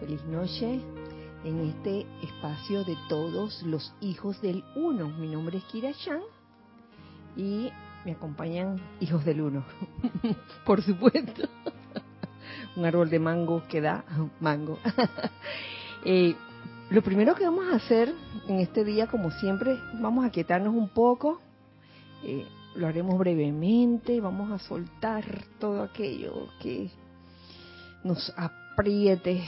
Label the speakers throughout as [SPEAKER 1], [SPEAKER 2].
[SPEAKER 1] Feliz noche en este espacio de todos los hijos del uno. Mi nombre es Kira Chan y me acompañan hijos del uno, por supuesto. Un árbol de mango que da mango. Eh, lo primero que vamos a hacer en este día, como siempre, vamos a quietarnos un poco. Eh, lo haremos brevemente, vamos a soltar todo aquello que nos apriete,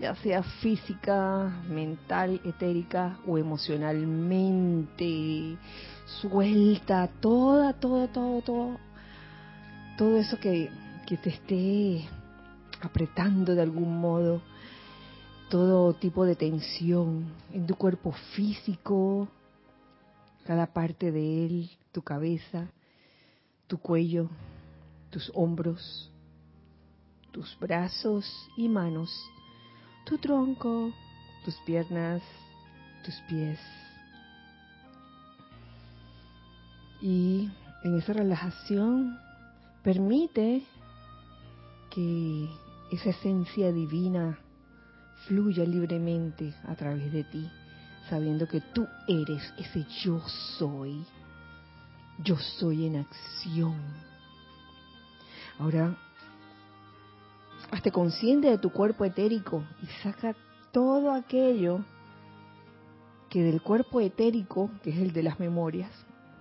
[SPEAKER 1] ya sea física, mental, etérica o emocionalmente. Suelta toda, todo, todo, todo, todo eso que, que te esté apretando de algún modo, todo tipo de tensión en tu cuerpo físico, cada parte de él, tu cabeza, tu cuello, tus hombros, tus brazos y manos, tu tronco, tus piernas, tus pies. Y en esa relajación permite que esa esencia divina fluya libremente a través de ti, sabiendo que tú eres ese yo soy. Yo soy en acción. Ahora hazte consciente de tu cuerpo etérico y saca todo aquello que del cuerpo etérico, que es el de las memorias,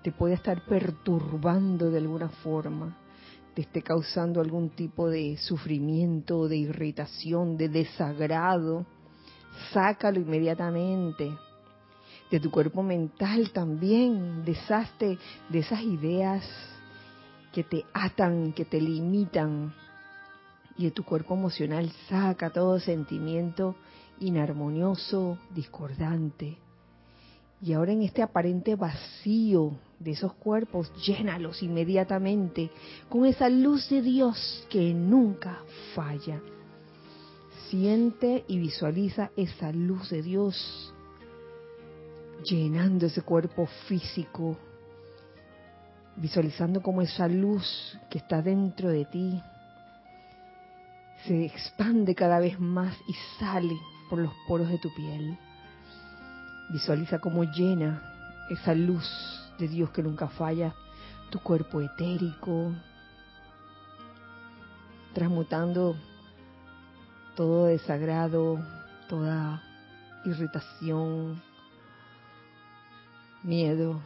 [SPEAKER 1] te puede estar perturbando de alguna forma, te esté causando algún tipo de sufrimiento, de irritación, de desagrado. Sácalo inmediatamente. De tu cuerpo mental también, deshazte de esas ideas que te atan, que te limitan, y de tu cuerpo emocional saca todo sentimiento inarmonioso, discordante. Y ahora en este aparente vacío de esos cuerpos, llénalos inmediatamente con esa luz de Dios que nunca falla. Siente y visualiza esa luz de Dios llenando ese cuerpo físico, visualizando como esa luz que está dentro de ti se expande cada vez más y sale por los poros de tu piel. Visualiza cómo llena esa luz de Dios que nunca falla tu cuerpo etérico, transmutando todo desagrado, toda irritación, miedo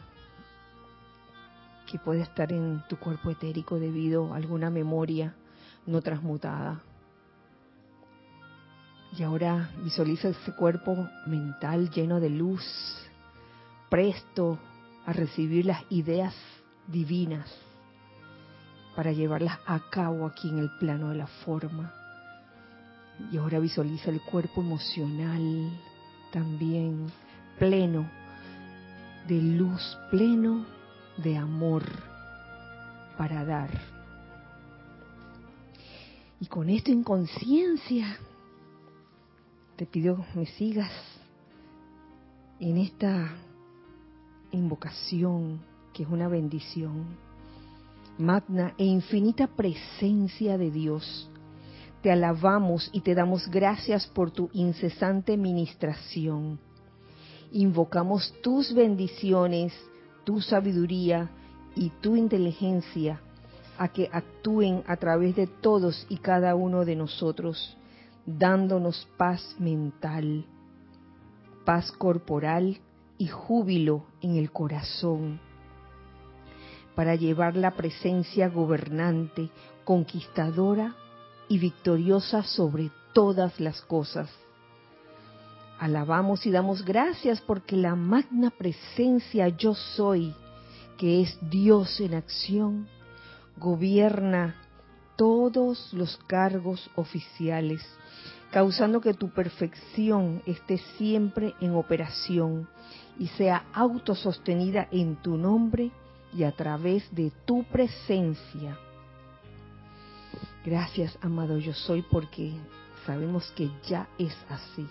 [SPEAKER 1] que puede estar en tu cuerpo etérico debido a alguna memoria no transmutada. Y ahora visualiza ese cuerpo mental lleno de luz, presto a recibir las ideas divinas para llevarlas a cabo aquí en el plano de la forma. Y ahora visualiza el cuerpo emocional también pleno de luz, pleno de amor para dar. Y con esto en conciencia, te pido me sigas en esta invocación que es una bendición. Magna e infinita presencia de Dios, te alabamos y te damos gracias por tu incesante ministración. Invocamos tus bendiciones, tu sabiduría y tu inteligencia a que actúen a través de todos y cada uno de nosotros dándonos paz mental, paz corporal y júbilo en el corazón, para llevar la presencia gobernante, conquistadora y victoriosa sobre todas las cosas. Alabamos y damos gracias porque la magna presencia yo soy, que es Dios en acción, gobierna todos los cargos oficiales causando que tu perfección esté siempre en operación y sea autosostenida en tu nombre y a través de tu presencia. Gracias, amado yo soy, porque sabemos que ya es así.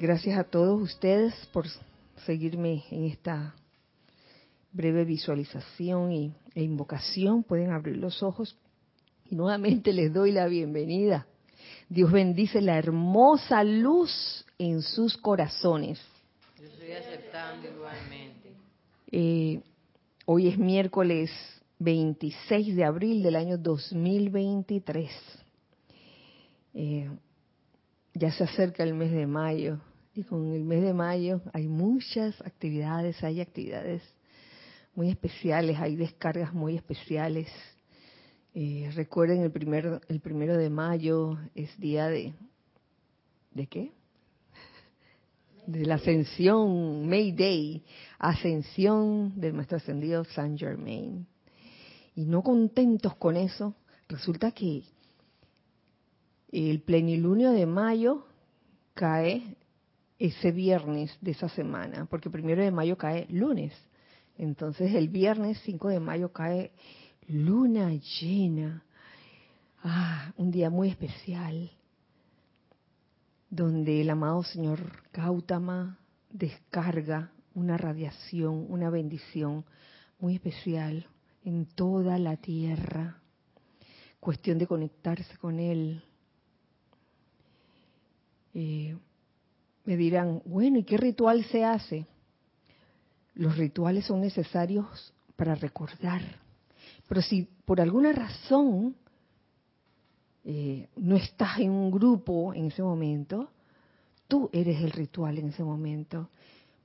[SPEAKER 1] Gracias a todos ustedes por seguirme en esta breve visualización y, e invocación. Pueden abrir los ojos Y nuevamente les doy la bienvenida. Dios bendice la hermosa luz en sus corazones.
[SPEAKER 2] Yo estoy aceptando igualmente.
[SPEAKER 1] Eh, hoy es miércoles 26 de abril del año 2023. Eh, ya se acerca el mes de mayo y con el mes de mayo hay muchas actividades, hay actividades muy especiales, hay descargas muy especiales. Eh, recuerden el primer, el primero de mayo es día de ¿de qué? De la ascensión, May Day, ascensión del maestro ascendido Saint Germain. Y no contentos con eso, resulta que el plenilunio de mayo cae ese viernes de esa semana, porque primero de mayo cae lunes. Entonces el viernes 5 de mayo cae luna llena. Ah, un día muy especial, donde el amado Señor Gautama descarga una radiación, una bendición muy especial en toda la tierra. Cuestión de conectarse con Él. Eh, me dirán, bueno, ¿y qué ritual se hace? Los rituales son necesarios para recordar. Pero si por alguna razón eh, no estás en un grupo en ese momento, tú eres el ritual en ese momento.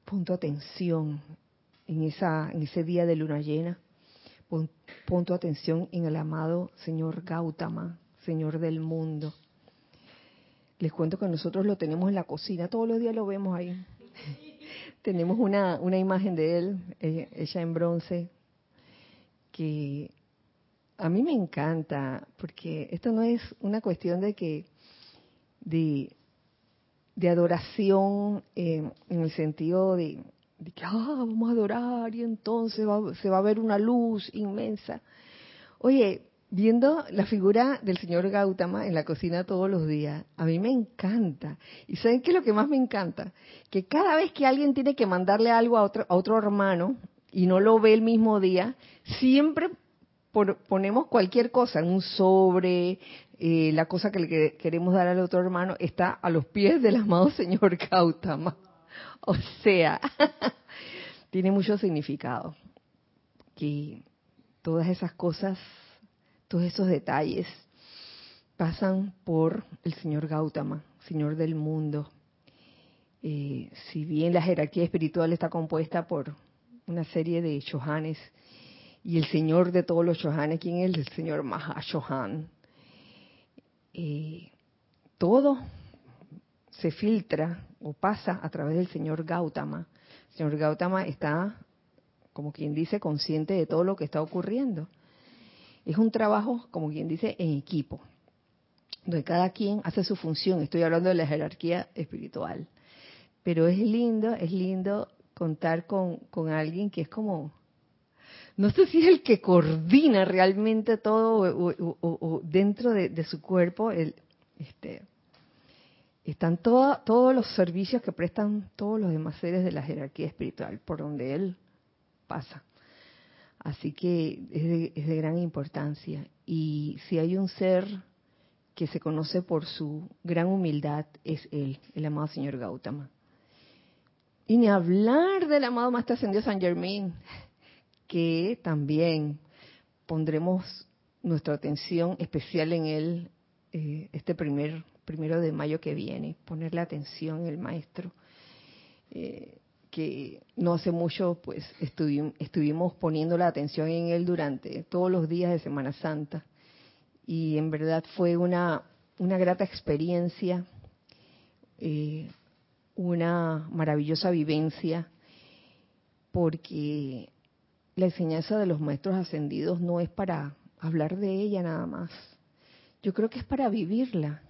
[SPEAKER 1] Pon tu atención en, esa, en ese día de luna llena. Pon, tu atención en el amado Señor Gautama, Señor del mundo les cuento que nosotros lo tenemos en la cocina, todos los días lo vemos ahí. Tenemos una, una imagen de él, eh, ella en bronce, que a mí me encanta, porque esto no es una cuestión de que, de, de adoración eh, en el sentido de, que ah, vamos a adorar y entonces se va a ver una luz inmensa. Oye, viendo la figura del señor Gautama en la cocina todos los días, a mí me encanta. ¿Y saben qué es lo que más me encanta? Que cada vez que alguien tiene que mandarle algo a otro, a otro hermano y no lo ve el mismo día, siempre ponemos cualquier cosa en un sobre, eh, la cosa que le queremos dar al otro hermano está a los pies del amado señor Gautama. O sea, tiene mucho significado. Que todas esas cosas todos esos detalles pasan por el señor Gautama, señor del mundo. Eh, si bien la jerarquía espiritual está compuesta por una serie de Shohanes, y el señor de todos los Shohanes, ¿quién es? El señor Mahashohan. Eh, todo se filtra o pasa a través del señor Gautama. El señor Gautama está, como quien dice, consciente de todo lo que está ocurriendo. Es un trabajo, como quien dice, en equipo, donde cada quien hace su función. Estoy hablando de la jerarquía espiritual. Pero es lindo, es lindo contar con, con alguien que es como, no sé si es el que coordina realmente todo o, dentro de, su cuerpo, el, este, están todos los servicios que prestan todos los demás seres de la jerarquía espiritual, por donde él pasa. Así que es de, gran importancia. Y si hay un ser que se conoce por su gran humildad, es él, el amado señor Gautama. Y ni hablar del amado Maestro Ascendido San Germain, que también pondremos nuestra atención especial en él eh, este primer primero de mayo que viene, ponerle atención en el maestro. Eh, que no hace mucho pues estuvimos poniendo la atención en él durante todos los días de Semana Santa y en verdad fue una, una grata experiencia, eh, una maravillosa vivencia, porque la enseñanza de los maestros ascendidos no es para hablar de ella nada más. Yo creo que es para vivirla.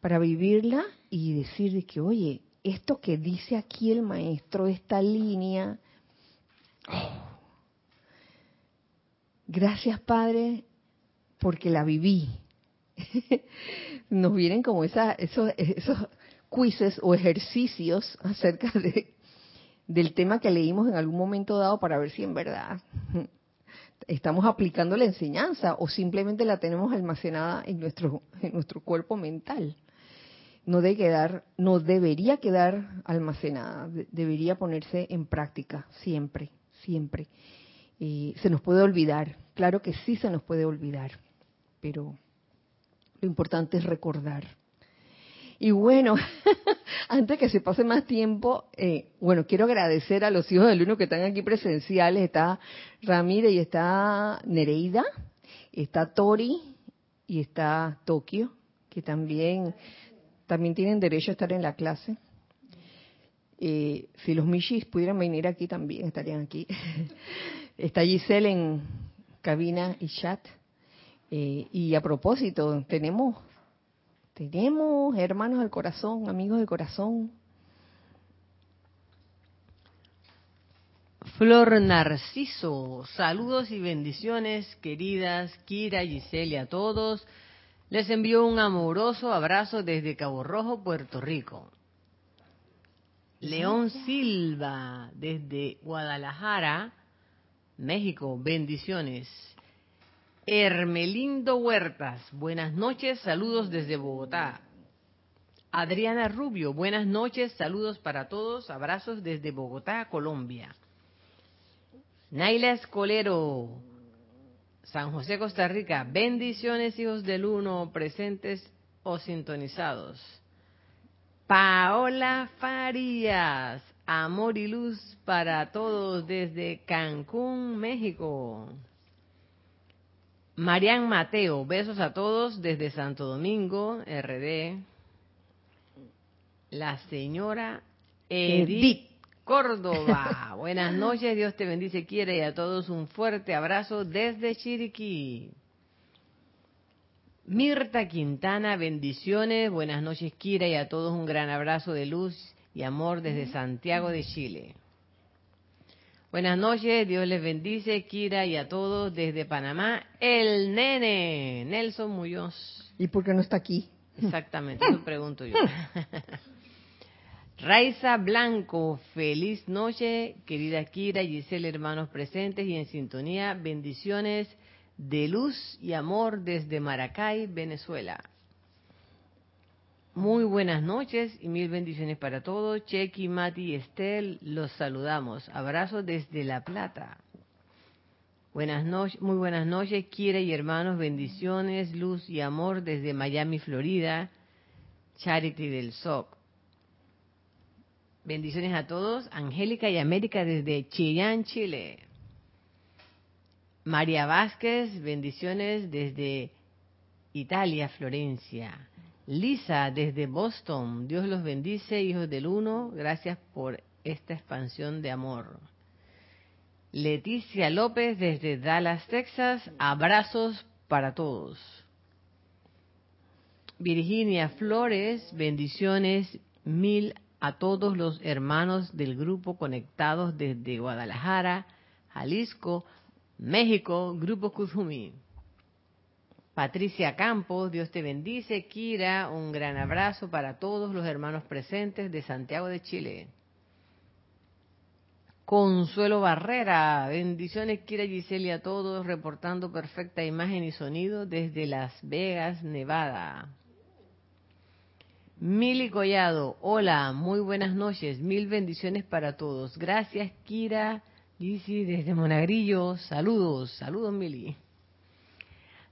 [SPEAKER 1] Para vivirla y decir que, oye, esto que dice aquí el maestro, esta línea, oh, gracias Padre, porque la viví. Nos vienen como esa, esos, esos o ejercicios acerca de, del tema que leímos en algún momento dado para ver si en verdad estamos aplicando la enseñanza o simplemente la tenemos almacenada en nuestro, en nuestro cuerpo mental. No, debe quedar, no debería quedar almacenada, debería ponerse en práctica siempre, siempre. se nos puede olvidar, claro que sí se nos puede olvidar, pero lo importante es recordar. Y bueno, antes que se pase más tiempo, eh, bueno, quiero agradecer a los hijos del uno que están aquí presenciales. Está Ramírez y está Nereida, está Tori y está Tokio, que también, también tienen derecho a estar en la clase. Eh, si los Mishis pudieran venir aquí también, estarían aquí. está Giselle en cabina y chat. Eh, y a propósito, tenemos tenemos hermanos del corazón, amigos del corazón.
[SPEAKER 2] Flor Narciso, saludos y bendiciones, queridas Kira, Giselle a todos. Les envío un amoroso abrazo desde Cabo Rojo, Puerto Rico. León Silva, desde Guadalajara, México, bendiciones. Hermelindo Huertas, buenas noches, saludos desde Bogotá. Adriana Rubio, buenas noches, saludos para todos, abrazos desde Bogotá, Colombia. Naila Escolero, San José, Costa Rica, bendiciones hijos del uno, presentes o sintonizados. Paola Farías, amor y luz para todos desde Cancún, México. Marian Mateo, besos a todos desde Santo Domingo, RD. La señora Edith Córdoba. Buenas noches, Dios te bendice, quiere y a todos un fuerte abrazo desde Chiriquí. Mirta Quintana, bendiciones. Buenas noches, Kira, y a todos un gran abrazo de luz y amor desde Santiago de Chile. Buenas noches, Dios les bendice, Kira y a todos desde Panamá, el nene, Nelson Muñoz.
[SPEAKER 1] ¿Y por qué no está aquí?
[SPEAKER 2] Exactamente, eso pregunto yo. Raiza Blanco, feliz noche, querida Kira, Giselle, hermanos presentes y en sintonía, bendiciones de luz y amor desde Maracay, Venezuela. Muy buenas noches y mil bendiciones para todos. Chequi, Mati y Estel, los saludamos. Abrazo desde La Plata. Buenas noches, muy buenas noches, Kira y hermanos, bendiciones, luz y amor desde Miami, Florida. Charity del SOC. Bendiciones a todos. Angélica y América desde Chillán, Chile. María Vázquez, bendiciones desde Italia, Florencia. Lisa, desde Boston, Dios los bendice, hijos del uno, gracias por esta expansión de amor. Leticia López, desde Dallas, Texas, abrazos para todos. Virginia Flores, bendiciones mil a todos los hermanos del grupo conectados desde Guadalajara, Jalisco, México, Grupo Kuzumi. Patricia Campos, Dios te bendice. Kira, un gran abrazo para todos los hermanos presentes de Santiago de Chile. Consuelo Barrera, bendiciones Kira Giselle a todos, reportando perfecta imagen y sonido desde Las Vegas, Nevada. Mili Collado, hola, muy buenas noches, mil bendiciones para todos. Gracias Kira, Gisi desde Monagrillo, saludos, saludos Mili.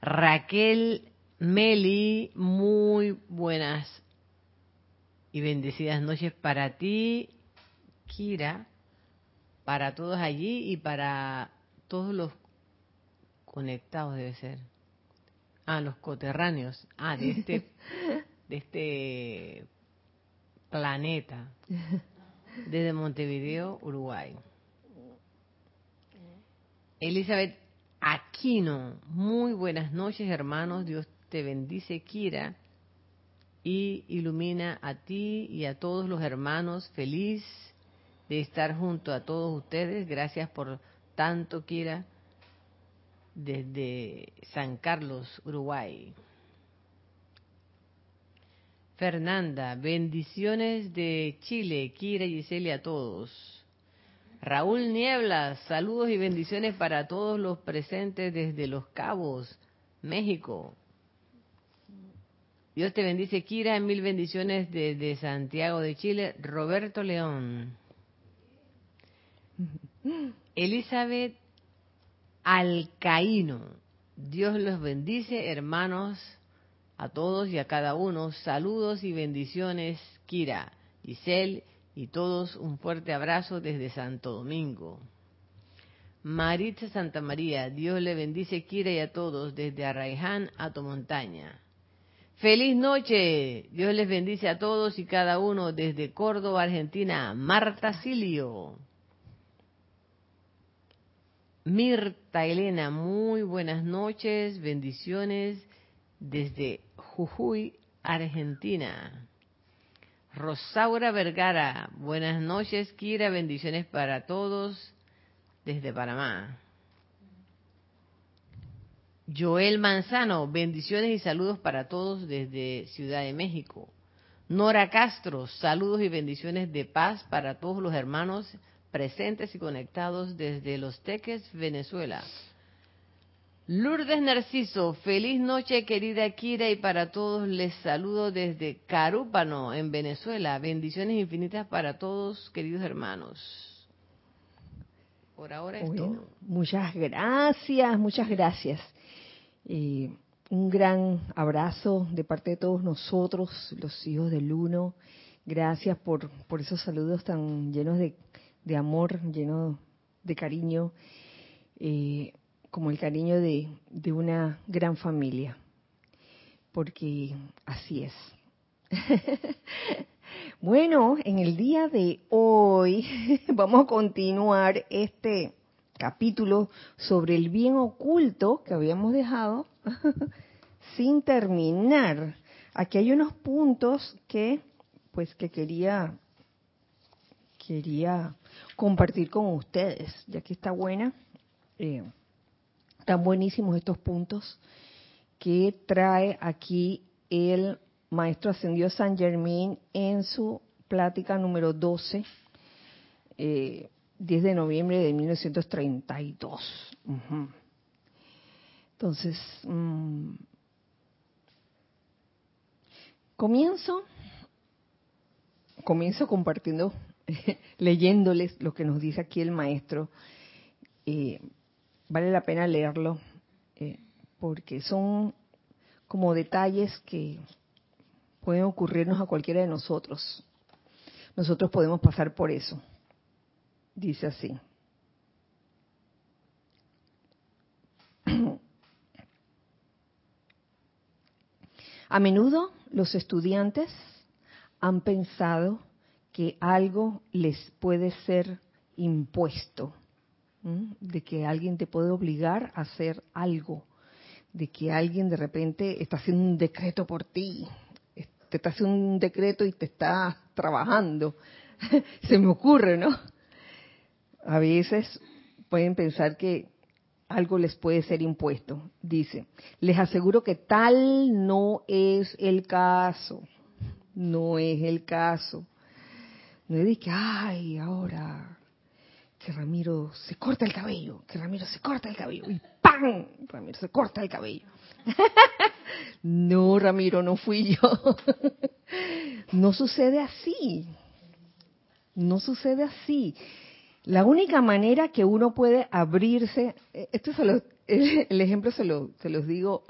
[SPEAKER 2] Raquel Meli, muy buenas y bendecidas noches para ti, Kira, para todos allí y para todos los conectados debe ser. Ah, los coterráneos. Ah, de este, de este planeta. Desde Montevideo, Uruguay. Elizabeth Aquino. Muy buenas noches, hermanos. Dios te bendice, Kira, y ilumina a ti y a todos los hermanos. Feliz de estar junto a todos ustedes. Gracias por tanto, Kira, desde San Carlos, Uruguay. Fernanda, bendiciones de Chile, Kira y a todos. Raúl Niebla, saludos y bendiciones para todos los presentes desde Los Cabos, México. Dios te bendice, Kira, mil bendiciones desde Santiago de Chile. Roberto León. Elizabeth Alcaíno. Dios los bendice, hermanos, a todos y a cada uno. Saludos y bendiciones, Kira, Giselle y todos un fuerte abrazo desde Santo Domingo. Maritza Santa María, Dios le bendice, Kira y a todos desde Arraiján a tu montaña. Feliz noche, Dios les bendice a todos y cada uno desde Córdoba, Argentina. Marta Silio. Mirta Elena, muy buenas noches, bendiciones desde Jujuy, Argentina. Rosaura Vergara, buenas noches, Kira, bendiciones para todos desde Panamá. Joel Manzano, bendiciones y saludos para todos desde Ciudad de México. Nora Castro, saludos y bendiciones de paz para todos los hermanos presentes y conectados desde Los Teques, Venezuela. Lourdes Narciso, feliz noche querida Kira y para todos les saludo desde Carúpano, en Venezuela. Bendiciones infinitas para todos, queridos hermanos. Por ahora es todo.
[SPEAKER 1] Muchas gracias, muchas gracias. Eh, un gran abrazo de parte de todos nosotros, los hijos del Uno. Gracias por, por esos saludos tan llenos de de amor, lleno de cariño, eh, como el cariño de, de una gran familia, porque así es. bueno, en el día de hoy vamos a continuar este capítulo sobre el bien oculto que habíamos dejado sin terminar. Aquí hay unos puntos que pues que quería quería compartir con ustedes, ya que está buena. Eh, están buenísimos estos puntos que trae aquí el maestro ascendido San Germain en su plática número 12, 10 eh, de noviembre de 1932. Entonces, mm, comienzo, comienzo compartiendo leyéndoles lo que nos dice aquí el maestro, eh, vale la pena leerlo, eh, porque son como detalles que pueden ocurrirnos a cualquiera de nosotros. Nosotros podemos pasar por eso. Dice así. A menudo los estudiantes han pensado que algo les puede ser impuesto, de que alguien te puede obligar a hacer algo, de que alguien de repente está haciendo un decreto por ti, te está haciendo un decreto y te está trabajando. Se me ocurre, ¿no? A veces pueden pensar que algo les puede ser impuesto. Dice, les aseguro que tal no es el caso. No es el caso. No es que, ay, ahora que Ramiro se corta el cabello, que Ramiro se corta el cabello y ¡pam! Ramiro se corta el cabello. no, Ramiro, no fui yo. no sucede así. No sucede así. La única manera que uno puede abrirse, eh, esto se lo, el ejemplo se, lo, se los digo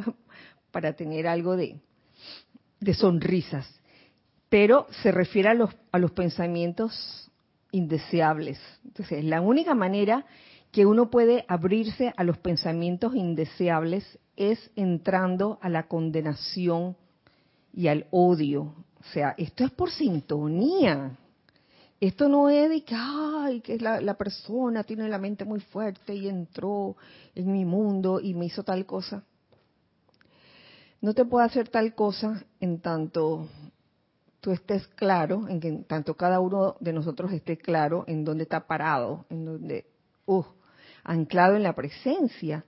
[SPEAKER 1] para tener algo de, de sonrisas pero se refiere a los, a los pensamientos indeseables. Entonces, la única manera que uno puede abrirse a los pensamientos indeseables es entrando a la condenación y al odio. O sea, esto es por sintonía. Esto no es de que, ay, que la, la persona tiene la mente muy fuerte y entró en mi mundo y me hizo tal cosa. No te puede hacer tal cosa en tanto tú estés claro, en que tanto cada uno de nosotros esté claro en dónde está parado, en dónde, uh, anclado en la presencia.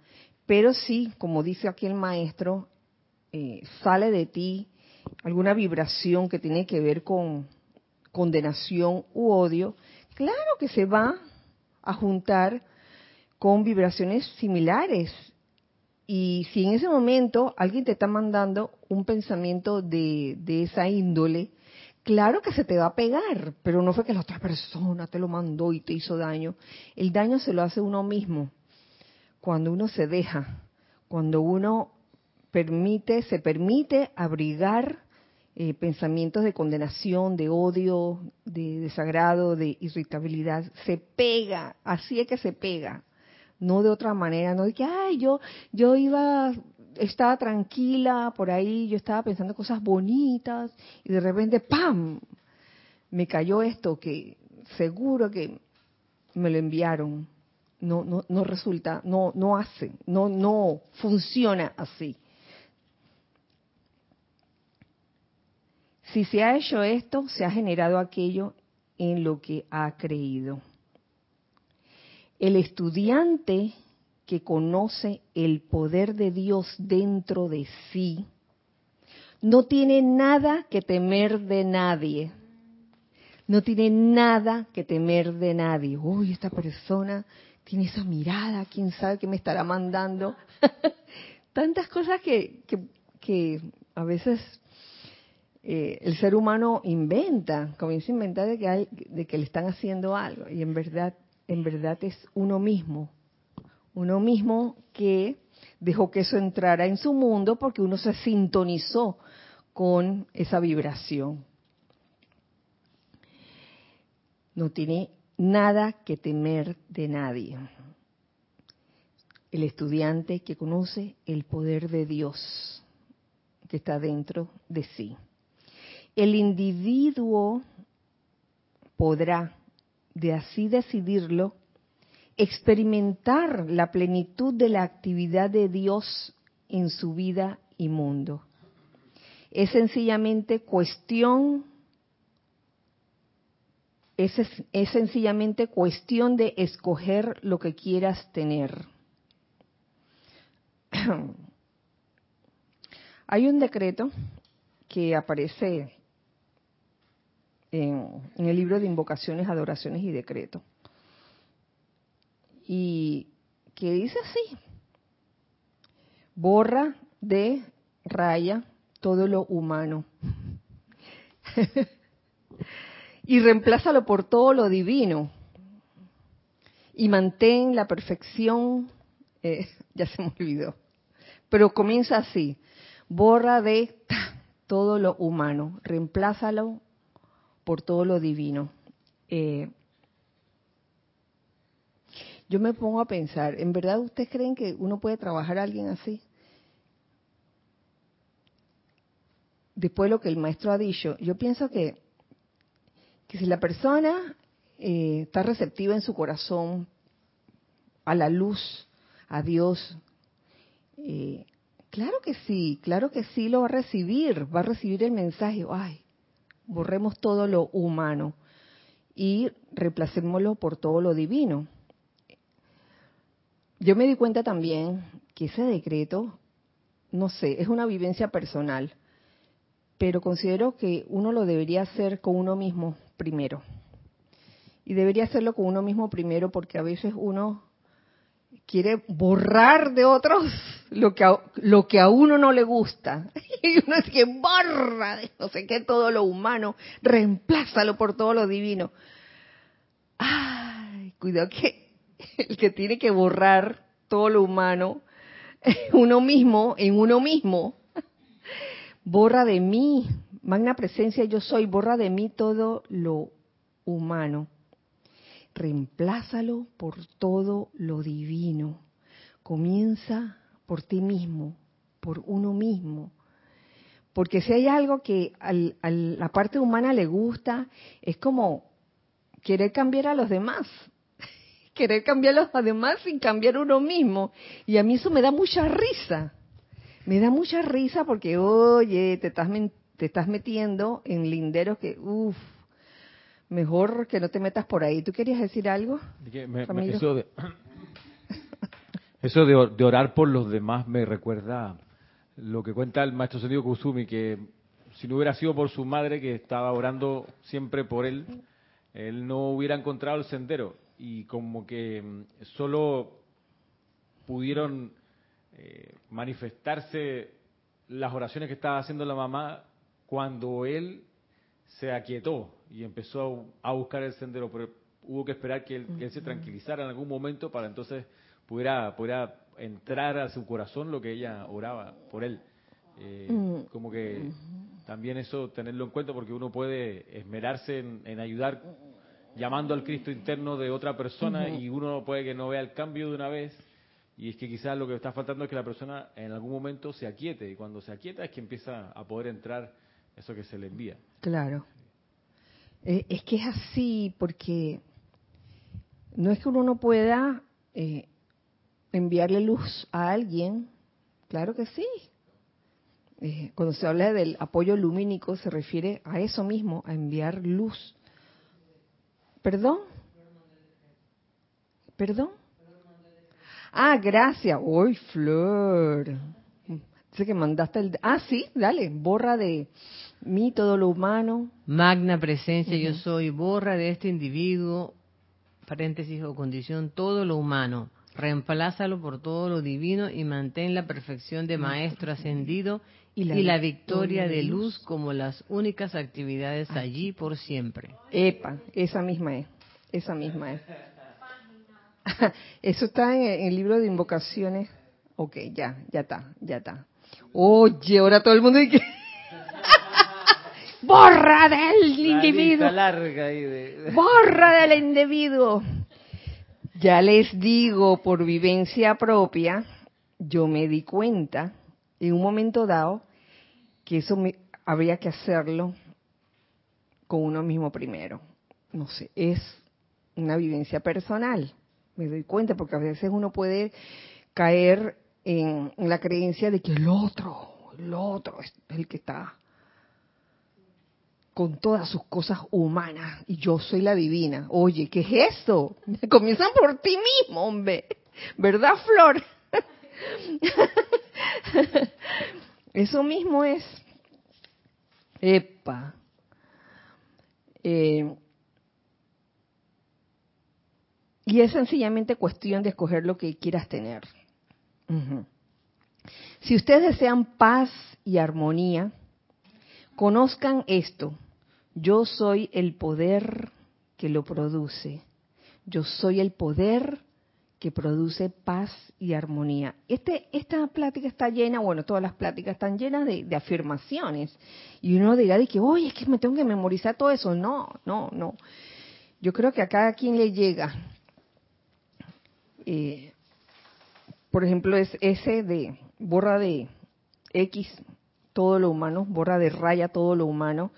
[SPEAKER 1] Pero sí, como dice aquí el maestro, eh, sale de ti alguna vibración que tiene que ver con condenación u odio, claro que se va, a juntar con vibraciones similares. Y si en ese momento alguien te está mandando un pensamiento de, de esa índole, claro que se te va a pegar, pero no fue que la otra persona te lo mandó y te hizo daño. El daño se lo hace uno mismo cuando uno se deja, cuando uno permite, se permite abrigar eh, pensamientos de condenación, de odio, de desagrado, de irritabilidad, se pega, así es que se pega, no de otra manera, no de que, ay, yo, yo iba, estaba tranquila por ahí, yo estaba pensando cosas bonitas y de repente, ¡pam! Me cayó esto que seguro que me lo enviaron. No, no, no resulta, no, no hace, no, no funciona así. Si se ha hecho esto, se ha generado aquello en lo que ha creído. El estudiante que conoce el poder de Dios dentro de sí, no tiene nada que temer de nadie. No tiene nada que temer de nadie. Uy, esta persona tiene esa mirada, quién sabe qué me estará mandando. Tantas cosas que, que, que a veces eh, el ser humano inventa, comienza a inventar de que, hay, de que le están haciendo algo y en verdad, en verdad es uno mismo, uno mismo que dejó que eso entrara en su mundo porque uno se sintonizó con esa vibración. No tiene nada que temer de nadie. El estudiante que conoce el poder de Dios que está dentro de sí el individuo podrá, de así decidirlo, experimentar la plenitud de la actividad de Dios en su vida y mundo. Es sencillamente cuestión es, es, sencillamente cuestión de escoger lo que quieras tener. Hay un decreto que aparece en, el libro de invocaciones, adoraciones y decretos. Y que dice así, borra de raya todo lo humano. Y reemplázalo por todo lo divino. Y mantén la perfección, eh, ya se me olvidó, pero comienza así, borra de todo lo humano, reemplázalo por todo lo divino. Eh, yo me pongo a pensar, ¿en verdad ustedes creen que uno puede trabajar a alguien así? Después de lo que el maestro ha dicho, yo pienso que, que si la persona eh, está receptiva en su corazón a la luz, a Dios, eh, claro que sí, claro que sí lo va a recibir, va a recibir el mensaje, ay, borremos todo lo humano y reemplacémoslo por todo lo divino. Yo me di cuenta también que ese decreto, no sé, es una vivencia personal, pero considero que uno lo debería hacer con uno mismo primero. Y debería hacerlo con uno mismo primero porque a veces uno quiere borrar de otros lo que a, uno no le gusta. Y uno es que borra de no sé qué todo lo humano, reemplázalo por todo lo divino. Ay, cuidado que el que tiene que borrar todo lo humano, uno mismo, en uno mismo, borra de mí, magna presencia yo soy, borra de mí todo lo humano reemplázalo por todo lo divino. Comienza por ti mismo, por uno mismo. Porque si hay algo que a la parte humana le gusta, es como querer cambiar a los demás. Querer cambiar a los demás sin cambiar uno mismo. Y a mí eso me da mucha risa. Me da mucha risa porque, oye, te estás, te estás metiendo en linderos que, uff, mejor que no te metas por ahí. ¿Tú querías decir algo?
[SPEAKER 3] eso, de, orar por los demás me recuerda lo que cuenta el maestro Sendido Kusumi, que si no hubiera sido por su madre que estaba orando siempre por él, él no hubiera encontrado el sendero. Y como que mm, solo pudieron eh, manifestarse las oraciones que estaba haciendo la mamá cuando él se aquietó y empezó a buscar el sendero, pero hubo que esperar que él, se tranquilizara en algún momento para entonces pudiera, pudiera entrar a su corazón lo que ella oraba por él. Eh, mm. Como que también eso tenerlo en cuenta porque uno puede esmerarse en, ayudar llamando al Cristo interno de otra persona y uno puede que no vea el cambio de una vez y es que quizás lo que está faltando es que la persona en algún momento se aquiete y cuando se aquieta es que empieza a poder entrar eso que se le envía.
[SPEAKER 1] Claro. Eh, es que es así porque no es que uno no pueda eh, enviarle luz a alguien, claro que sí. Eh, cuando se habla del apoyo lumínico se refiere a eso mismo, a enviar luz. ¿Perdón? ¿Perdón? Ah, gracias. Uy, Flor. Dice que mandaste el... Ah, sí, dale, borra de mí todo lo humano.
[SPEAKER 2] Magna presencia, yo soy, borra de este individuo, paréntesis o condición, todo lo humano. Reemplázalo por todo lo divino y mantén la perfección de Maestro ascendido y la, victoria de luz como las únicas actividades allí por siempre.
[SPEAKER 1] Epa, esa misma es, esa misma es. Eso está en el libro de invocaciones. Ok, ya, ya está, ya está. Oye, ahora todo el mundo dice borra del individuo. Borra del individuo. Ya les digo, por vivencia propia, yo me di cuenta en un momento dado que eso me, habría que hacerlo con uno mismo primero. No sé, es una vivencia personal me doy cuenta, porque a veces uno puede caer en, la creencia de que el otro, el otro es el que está con todas sus cosas humanas y yo soy la divina. Oye, ¿qué es eso? Comienzan por ti mismo, hombre. ¿Verdad, Flor? Eso mismo es. Epa. Eh, Y es sencillamente cuestión de escoger lo que quieras tener. Si ustedes desean paz y armonía, conozcan esto. Yo soy el poder que lo produce. Yo soy el poder que produce paz y armonía. Este, esta plática está llena, bueno, todas las pláticas están llenas de, afirmaciones. Y uno dirá de que, oye, es que me tengo que memorizar todo eso. No, no, no. Yo creo que a cada quien le llega eh, por ejemplo, es ese de borra de X todo lo humano, borra de raya todo lo humano.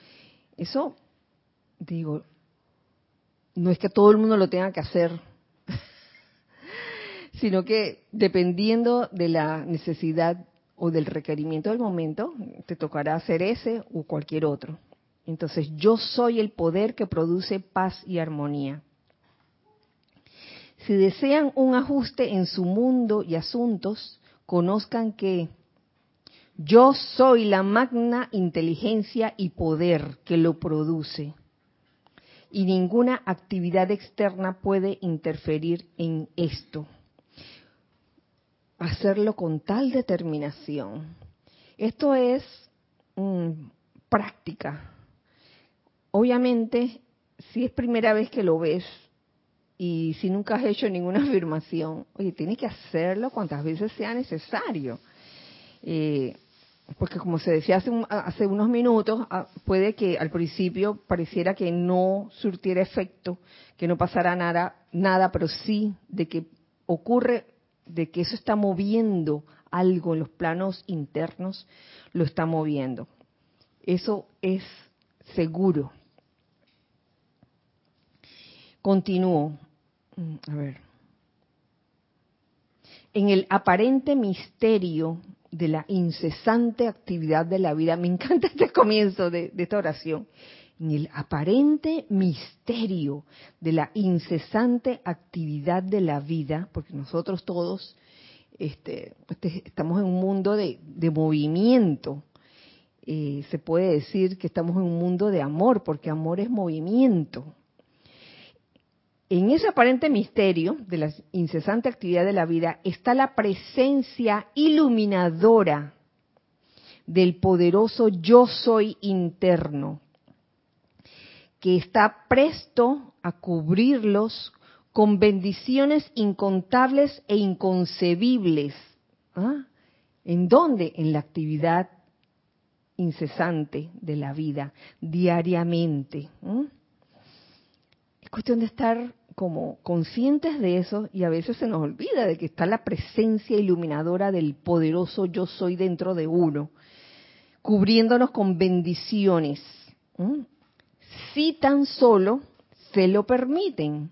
[SPEAKER 1] Eso, digo, no es que todo el mundo lo tenga que hacer, sino que dependiendo de la necesidad o del requerimiento del momento, te tocará hacer ese o cualquier otro. Entonces, yo soy el poder que produce paz y armonía. Si desean un ajuste en su mundo y asuntos, conozcan que yo soy la magna inteligencia y poder que lo produce. Y ninguna actividad externa puede interferir en esto. Hacerlo con tal determinación. Esto es mm, práctica. Obviamente, si es primera vez que lo ves, y si nunca has hecho ninguna afirmación, oye, tienes que hacerlo cuantas veces sea necesario. Eh, porque como se decía hace, hace unos minutos, ah, puede que al principio pareciera que no surtiera efecto, que no pasara nada, nada, pero sí de que ocurre, de que eso está moviendo algo en los planos internos, lo está moviendo. Eso es seguro. Continúo. Mm, a ver, en el aparente misterio de la incesante actividad de la vida, me encanta este comienzo de, esta oración, en el aparente misterio de la incesante actividad de la vida, porque nosotros todos este, este estamos en un mundo de, movimiento, eh, se puede decir que estamos en un mundo de amor, porque amor es movimiento. En ese aparente misterio de la incesante actividad de la vida está la presencia iluminadora del poderoso yo soy interno, que está presto a cubrirlos con bendiciones incontables e inconcebibles. ¿Ah? ¿En dónde? En la actividad incesante de la vida, diariamente. Es cuestión de estar como conscientes de eso y a veces se nos olvida de que está la presencia iluminadora del poderoso yo soy dentro de uno, cubriéndonos con bendiciones, si tan solo se lo permiten,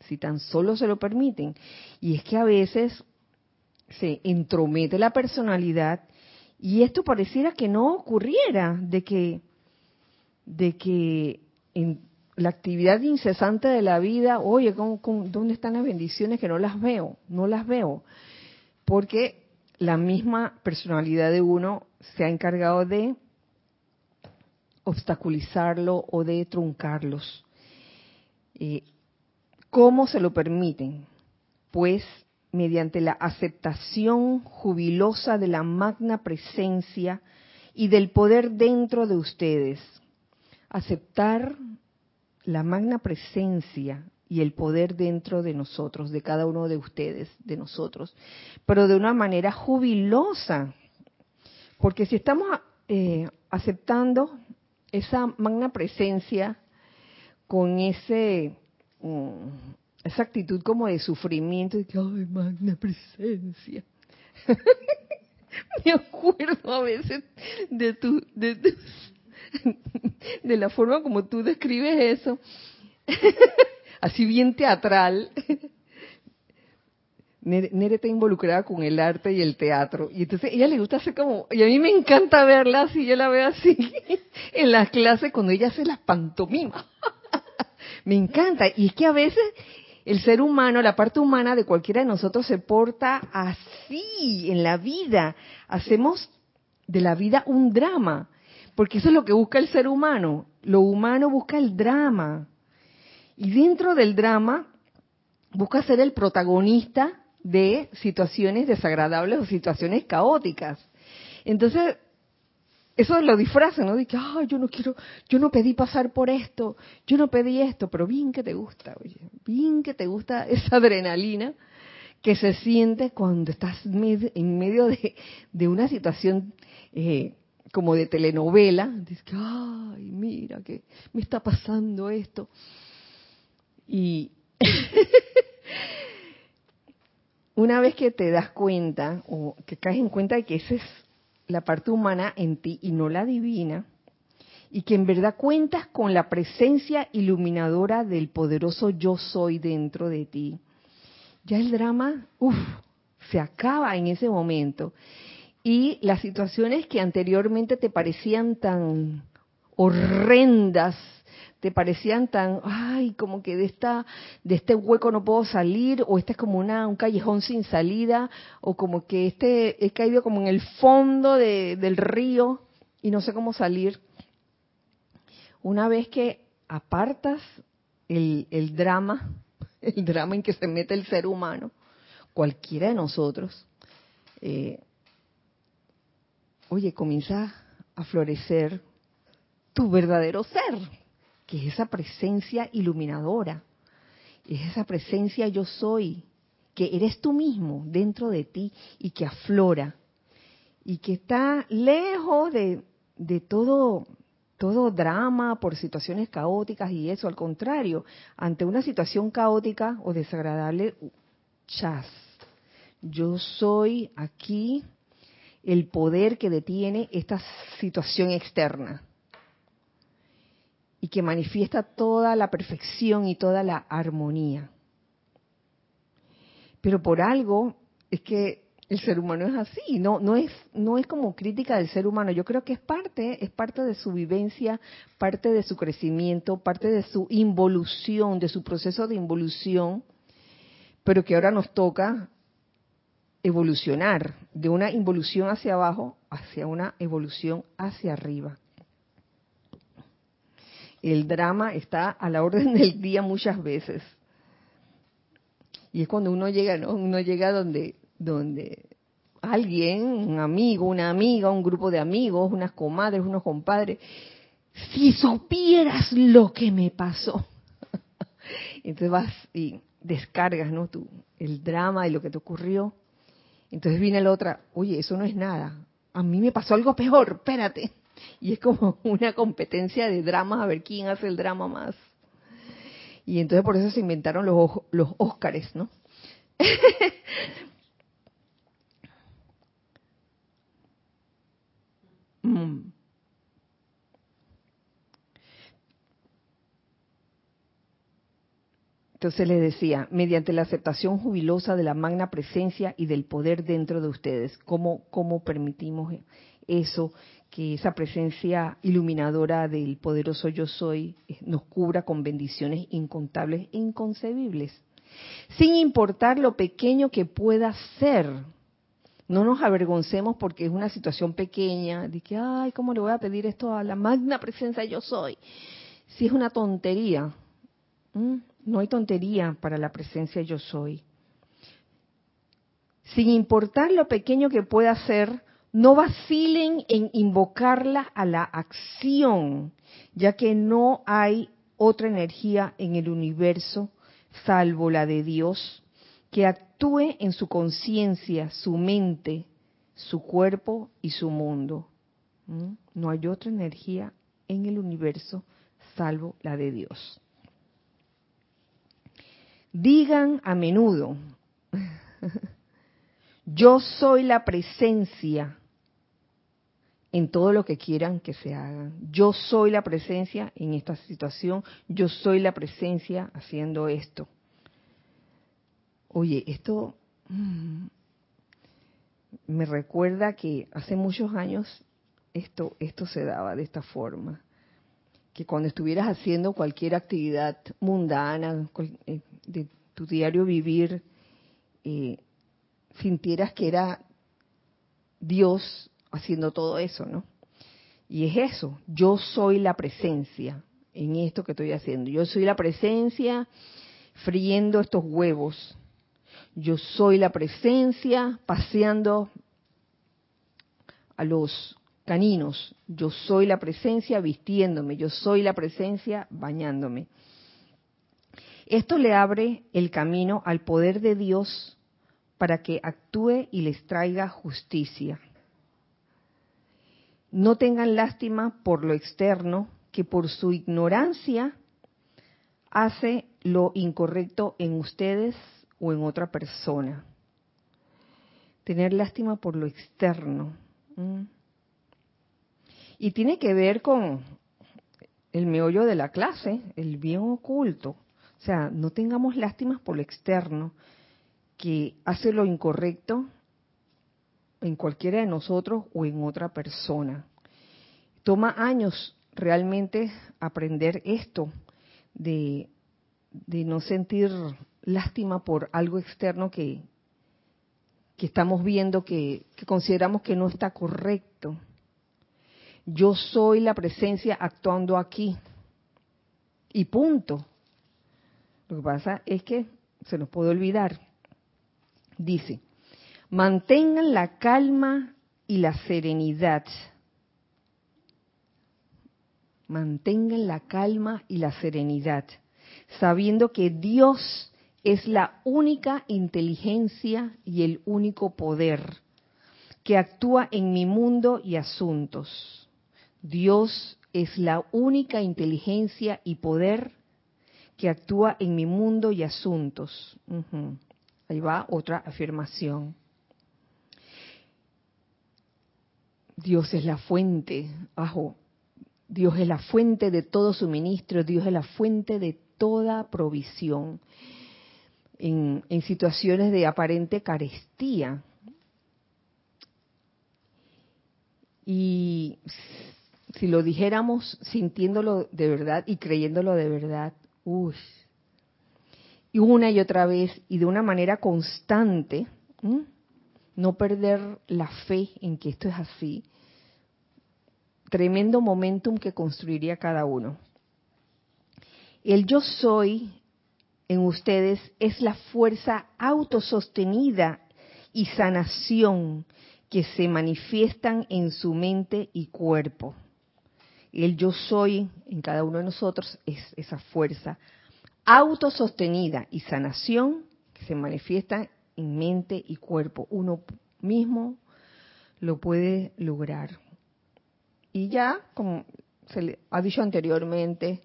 [SPEAKER 1] si tan solo se lo permiten. Y es que a veces se entromete la personalidad y esto pareciera que no ocurriera, de que, de que en la actividad incesante de la vida, oye, dónde están las bendiciones que no las veo? No las veo. Porque la misma personalidad de uno se ha encargado de obstaculizarlo o de truncarlos. Eh, ¿Cómo se lo permiten? Pues mediante la aceptación jubilosa de la magna presencia y del poder dentro de ustedes. Aceptar la magna presencia y el poder dentro de nosotros, de cada uno de ustedes, de nosotros, pero de una manera jubilosa. Porque si estamos eh, aceptando esa magna presencia con ese mm, esa actitud como de sufrimiento, de que, ay, magna presencia. Me acuerdo a veces de tu, de, de, la forma como tú describes eso, así bien teatral. Nere, está involucrada con el arte y el teatro. Y entonces ella le gusta hacer como, y a mí me encanta verla así, yo la veo así en las clases cuando ella hace las pantomimas. me encanta. Y es que a veces el ser humano, la parte humana de cualquiera de nosotros se porta así en la vida. Hacemos de la vida un drama, porque eso es lo que busca el ser humano. Lo humano busca el drama. Y dentro del drama busca ser el protagonista de situaciones desagradables o situaciones caóticas. Entonces, eso lo disfrazan, ¿no? De que, ay, yo no quiero, yo no pedí pasar por esto, yo no pedí esto, pero bien que te gusta, oye, bien que te gusta esa adrenalina que se siente cuando estás en medio de, de una situación eh, como de telenovela. Dices que, ay, mira, que me está pasando esto. Y una vez que te das cuenta, o que caes en cuenta de que ese es la parte humana en ti y no la divina, y que en verdad cuentas con la presencia iluminadora del poderoso yo soy dentro de ti, ya el drama, uff, se acaba en ese momento. Y las situaciones que anteriormente te parecían tan horrendas, te parecían tan, ay, como que de esta, de este hueco no puedo salir, o este es como una, un callejón sin salida, o como que este he caído como en el fondo del río y no sé cómo salir. Una vez que apartas el, drama, el drama en que se mete el ser humano, cualquiera de nosotros, eh, oye, comienza a florecer tu verdadero ser que es esa presencia iluminadora, es esa presencia yo soy, que eres tú mismo dentro de ti y que aflora y que está lejos de, de todo todo drama por situaciones caóticas y eso, al contrario, ante una situación caótica o desagradable, chas, yo soy aquí el poder que detiene esta situación externa y que manifiesta toda la perfección y toda la armonía. Pero por algo es que el ser humano es así, no no es no es como crítica del ser humano, yo creo que es parte es parte de su vivencia, parte de su crecimiento, parte de su involución, de su proceso de involución, pero que ahora nos toca evolucionar de una involución hacia abajo hacia una evolución hacia arriba el drama está a la orden del día muchas veces. Y es cuando uno llega, ¿no? Uno llega donde, donde alguien, un amigo, una amiga, un grupo de amigos, unas comadres, unos compadres, si supieras lo que me pasó. Entonces vas y descargas, ¿no? Tu, el drama y lo que te ocurrió. Entonces viene la otra, oye, eso no es nada. A mí me pasó algo peor, espérate. Y es como una competencia de dramas a ver quién hace el drama más. Y entonces por eso se inventaron los, los Óscares, ¿no? Mm. Entonces le decía, mediante la aceptación jubilosa de la magna presencia y del poder dentro de ustedes, ¿cómo, cómo permitimos eso, que esa presencia iluminadora del poderoso yo soy eh, nos cubra con bendiciones incontables e inconcebibles? Sin importar lo pequeño que pueda ser, no nos avergoncemos porque es una situación pequeña, de que, ay, ¿cómo le voy a pedir esto a la magna presencia yo soy? Si es una tontería, no hay tontería para la presencia yo soy. Sin importar lo pequeño que pueda ser, no vacilen en invocarla a la acción, ya que no hay otra energía en el universo salvo la de Dios que actúe en su conciencia, su mente, su cuerpo y su mundo. ¿Mm? No hay otra energía en el universo salvo la de Dios. Digan a menudo, yo soy la presencia en todo lo que quieran que se hagan. Yo soy la presencia en esta situación, yo soy la presencia haciendo esto. Oye, esto mm, me recuerda que hace muchos años esto, esto se daba de esta forma. Que cuando estuvieras haciendo cualquier actividad mundana, eh, de tu diario vivir, eh, sintieras que era Dios haciendo todo eso, ¿no? Y es eso, yo soy la presencia en esto que estoy haciendo. Yo soy la presencia friendo estos huevos. Yo soy la presencia paseando a los caninos. Yo soy la presencia vistiéndome. Yo soy la presencia bañándome. Esto le abre el camino al poder de Dios para que actúe y les traiga justicia. No tengan lástima por lo externo, que por su ignorancia hace lo incorrecto en ustedes o en otra persona. Tener lástima por lo externo. Y tiene que ver con el meollo de la clase, el bien oculto. O sea, no tengamos lástimas por lo externo, que hace lo incorrecto en cualquiera de nosotros o en otra persona. Toma años realmente aprender esto, de, no sentir lástima por algo externo que, que estamos viendo que, que consideramos que no está correcto. Yo soy la presencia actuando aquí. Y punto. Lo que pasa es que se nos puede olvidar. Dice, mantengan la calma y la serenidad. Mantengan la calma y la serenidad, sabiendo que Dios es la única inteligencia y el único poder que actúa en mi mundo y asuntos. Dios es la única inteligencia y poder que actúa en mi mundo y asuntos. Ahí va otra afirmación. Dios es la fuente, Dios es la fuente de todo suministro, Dios es la fuente de toda provisión. En, en situaciones de aparente carestía. Y si lo dijéramos sintiéndolo de verdad y creyéndolo de verdad, Uy. Y una y otra vez y de una manera constante, no perder la fe en que esto es así. Tremendo momentum que construiría cada uno. El yo soy en ustedes es la fuerza autosostenida y sanación que se manifiestan en su mente y cuerpo. El yo soy en cada uno de nosotros es esa fuerza autosostenida y sanación que se manifiesta en mente y cuerpo. Uno mismo lo puede lograr. Y ya, como se le ha dicho anteriormente,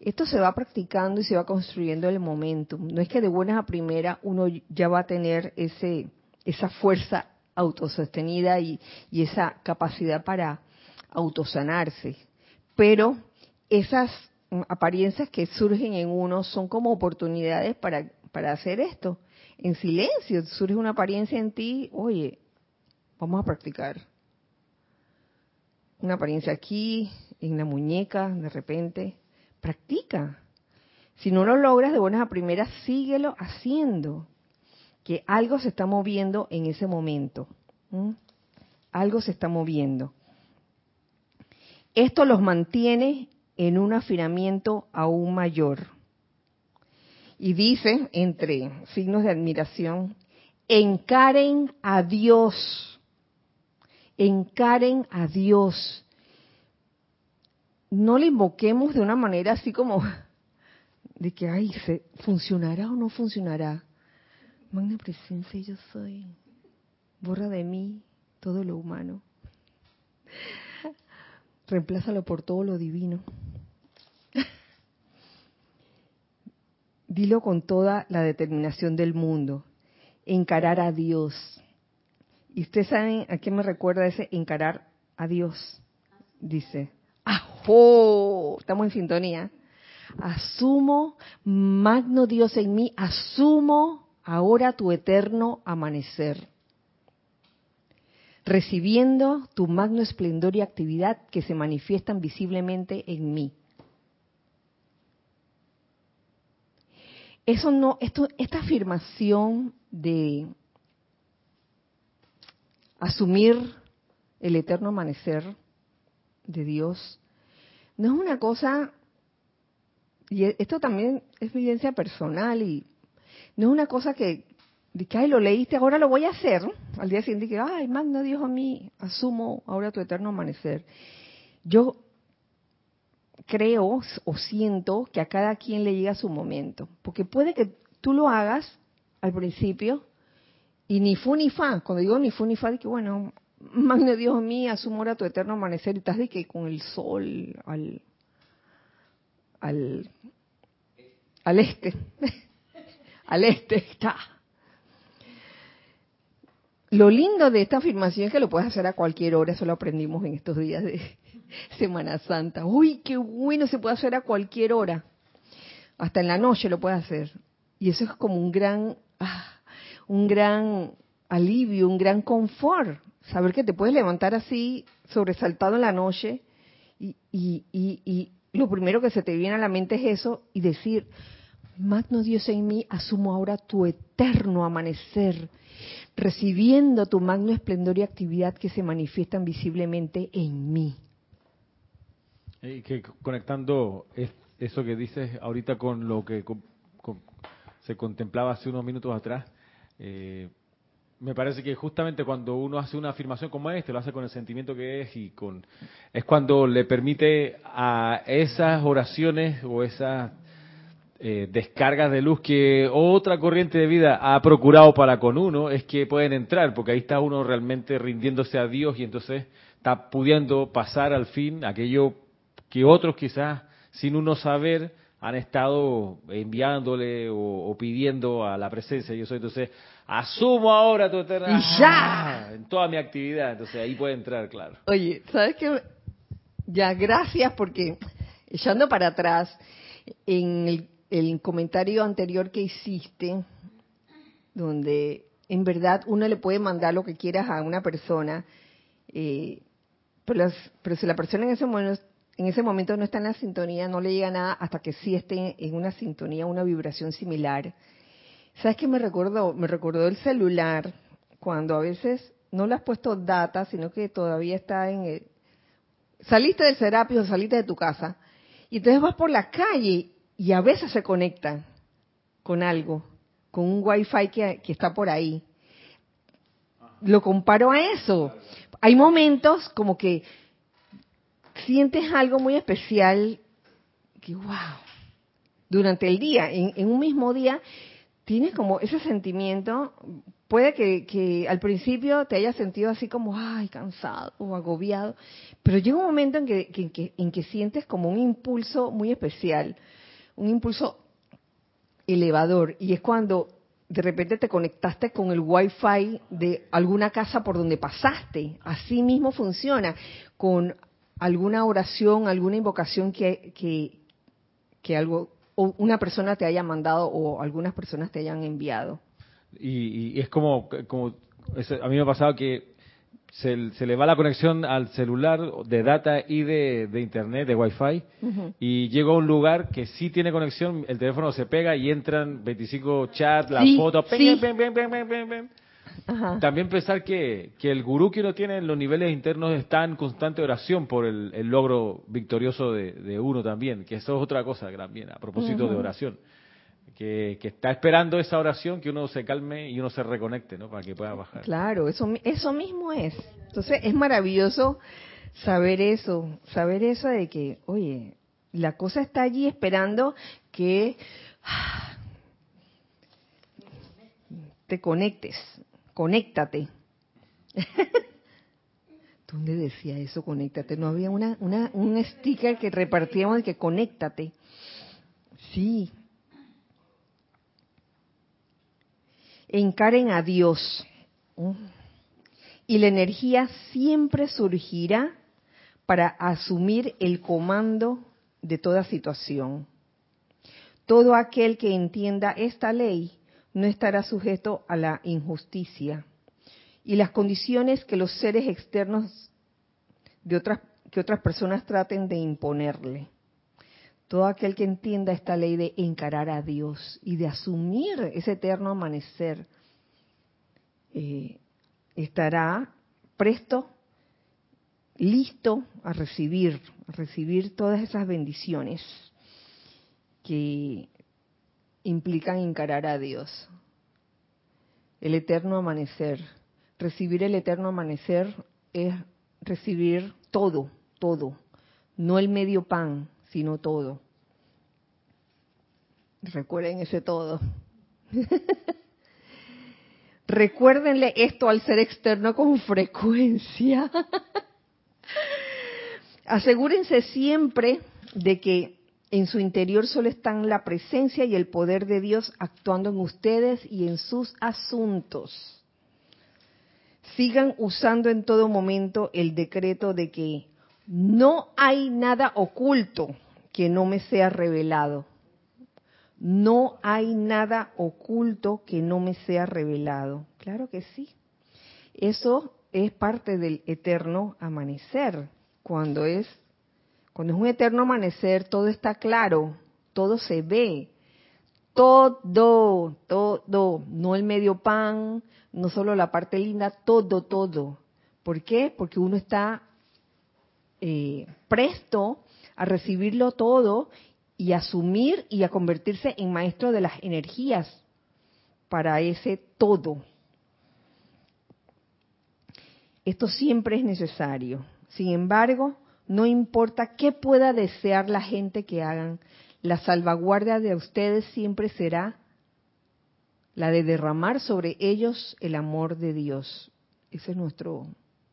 [SPEAKER 1] esto se va practicando y se va construyendo el momentum. No es que de buenas a primeras uno ya va a tener ese, esa fuerza autosostenida y, y esa capacidad para autosanarse. Pero esas apariencias que surgen en uno son como oportunidades para, para hacer esto. En silencio surge una apariencia en ti, oye, vamos a practicar. Una apariencia aquí, en la muñeca, de repente, practica. Si no lo logras de buenas a primeras, síguelo haciendo. Que algo se está moviendo en ese momento. Algo se está moviendo. Esto los mantiene en un afinamiento aún mayor. Y dice, entre signos de admiración, encaren a Dios, encaren a Dios no le invoquemos de una manera así como de que, ay, ¿se, ¿funcionará o no funcionará? Magna presencia yo soy. Borra de mí todo lo humano. Reemplázalo por todo lo divino. Dilo con toda la determinación del mundo. Encarar a Dios. ¿Y ustedes saben a qué me recuerda ese encarar a Dios? Dice, ¡Ajo! Estamos en sintonía. Asumo, magno Dios en mí, asumo ahora tu eterno amanecer. Recibiendo tu magno esplendor y actividad que se manifiestan visiblemente en mí. Eso no, esto, esta afirmación de asumir el eterno amanecer de Dios no es una cosa, y e, esto también es evidencia personal, y no es una cosa que, de ay, lo leíste, ahora lo voy a hacer, al día siguiente que, ay, magna Dios a mí, asumo ahora tu eterno amanecer. Yo creo o siento que a cada quien le llega su momento, porque puede que tú lo hagas al principio y ni fu ni fa, cuando digo ni fu ni fa, que bueno, Magno Dios mío, asumo ahora tu eterno amanecer y estás de que con el sol al, al, al este, al este está. Lo lindo de esta afirmación es que lo puedes hacer a cualquier hora, eso lo aprendimos en estos días de Semana Santa. Uy, qué bueno, se puede hacer a cualquier hora. Hasta en la noche lo puedes hacer. Y eso es como un gran, ah, un gran alivio, un gran confort saber que te puedes levantar así, sobresaltado en la noche, y, y, y, lo primero que se te viene a la mente es eso, y decir, Magno Dios en mí, asumo ahora tu eterno amanecer, recibiendo tu magno esplendor y actividad que se manifiestan visiblemente en mí.
[SPEAKER 3] Y que conectando eso que dices ahorita con lo que se contemplaba hace unos minutos atrás, eh, me parece que justamente cuando uno hace una afirmación como esta, lo hace con el sentimiento que es y con es cuando le permite a esas oraciones o esas eh, descargas de luz que otra corriente de vida ha procurado para con uno es que pueden entrar, porque ahí está uno realmente rindiéndose a Dios y entonces está pudiendo pasar al fin aquello que otros quizás sin uno saber han estado enviándole o, o pidiendo a la presencia. Yo soy entonces asumo ahora tu eterna...
[SPEAKER 1] Y ya.
[SPEAKER 3] Ah, en toda mi actividad, entonces ahí puede entrar, claro.
[SPEAKER 1] Oye, ¿sabes qué? Ya, gracias porque echando para atrás, en el, comentario anterior que hiciste, donde en verdad uno le puede mandar lo que quieras a una persona, eh, pero, pero, si la persona en ese, momento, en ese momento no está en la sintonía, no le llega nada hasta que sí esté en una sintonía, una vibración similar. ¿Sabes qué me recordó? Me recordó el celular, cuando a veces no le has puesto data, sino que todavía está en... El... Saliste del Serapis o saliste de tu casa, y entonces vas por la calle y a veces se conectan con algo, con un wifi que, que está por ahí. Lo comparo a eso. Hay momentos como que sientes algo muy especial, que wow, durante el día, en, un mismo día, tienes como ese sentimiento, puede que, que, al principio te hayas sentido así como, ay, cansado o agobiado, pero llega un momento en que, en que sientes como un impulso muy especial, un impulso elevador, y es cuando de repente te conectaste con el wifi de alguna casa por donde pasaste. Así mismo funciona con alguna oración, alguna invocación que, que, algo, o una persona te haya mandado o algunas personas te hayan enviado.
[SPEAKER 3] Y, es como, como a mí me ha pasado que se, le va la conexión al celular de data y de, internet, de wifi, y llego a un lugar que sí tiene conexión, el teléfono se pega y entran 25 chats, las También pensar que, que, el gurú que uno tiene en los niveles internos está en constante oración por el, logro victorioso de, uno también, que eso es otra cosa también, a propósito de oración que, está esperando esa oración, que uno se calme y uno se reconecte, ¿no? Para que pueda bajar.
[SPEAKER 1] Claro, eso, eso mismo es. Entonces es maravilloso saber eso, saber eso de que, oye, la cosa está allí esperando que te conectes, conéctate. ¿Dónde decía eso, conéctate? No había una, una, un sticker que repartíamos de que conéctate. Sí, encaren a Dios. Y la energía siempre surgirá para asumir el comando de toda situación. Todo aquel que entienda esta ley no estará sujeto a la injusticia y las condiciones que los seres externos de otras que otras personas traten de imponerle. Todo aquel que entienda esta ley de encarar a Dios y de asumir ese eterno amanecer, eh, estará presto, listo a recibir, a recibir todas esas bendiciones que implican encarar a Dios. El eterno amanecer. Recibir el eterno amanecer es recibir todo, todo, no el medio pan, sino todo. Recuerden ese todo. Recuérdenle esto al ser externo con frecuencia. Asegúrense siempre de que en su interior solo están la presencia y el poder de Dios actuando en ustedes y en sus asuntos. Sigan usando en todo momento el decreto de que no hay nada oculto que no me sea revelado. No hay nada oculto que no me sea revelado. Claro que sí. Eso es parte del eterno amanecer. Cuando es, cuando es un eterno amanecer, todo está claro, todo se ve. Todo, todo, no el medio pan, no solo la parte linda, todo, todo. ¿Por qué? Porque uno está eh, presto a recibirlo todo y asumir y a convertirse en maestro de las energías para ese todo. Esto siempre es necesario. Sin embargo, no importa qué pueda desear la gente que hagan, la salvaguardia de ustedes siempre será la de derramar sobre ellos el amor de Dios. Ese es nuestro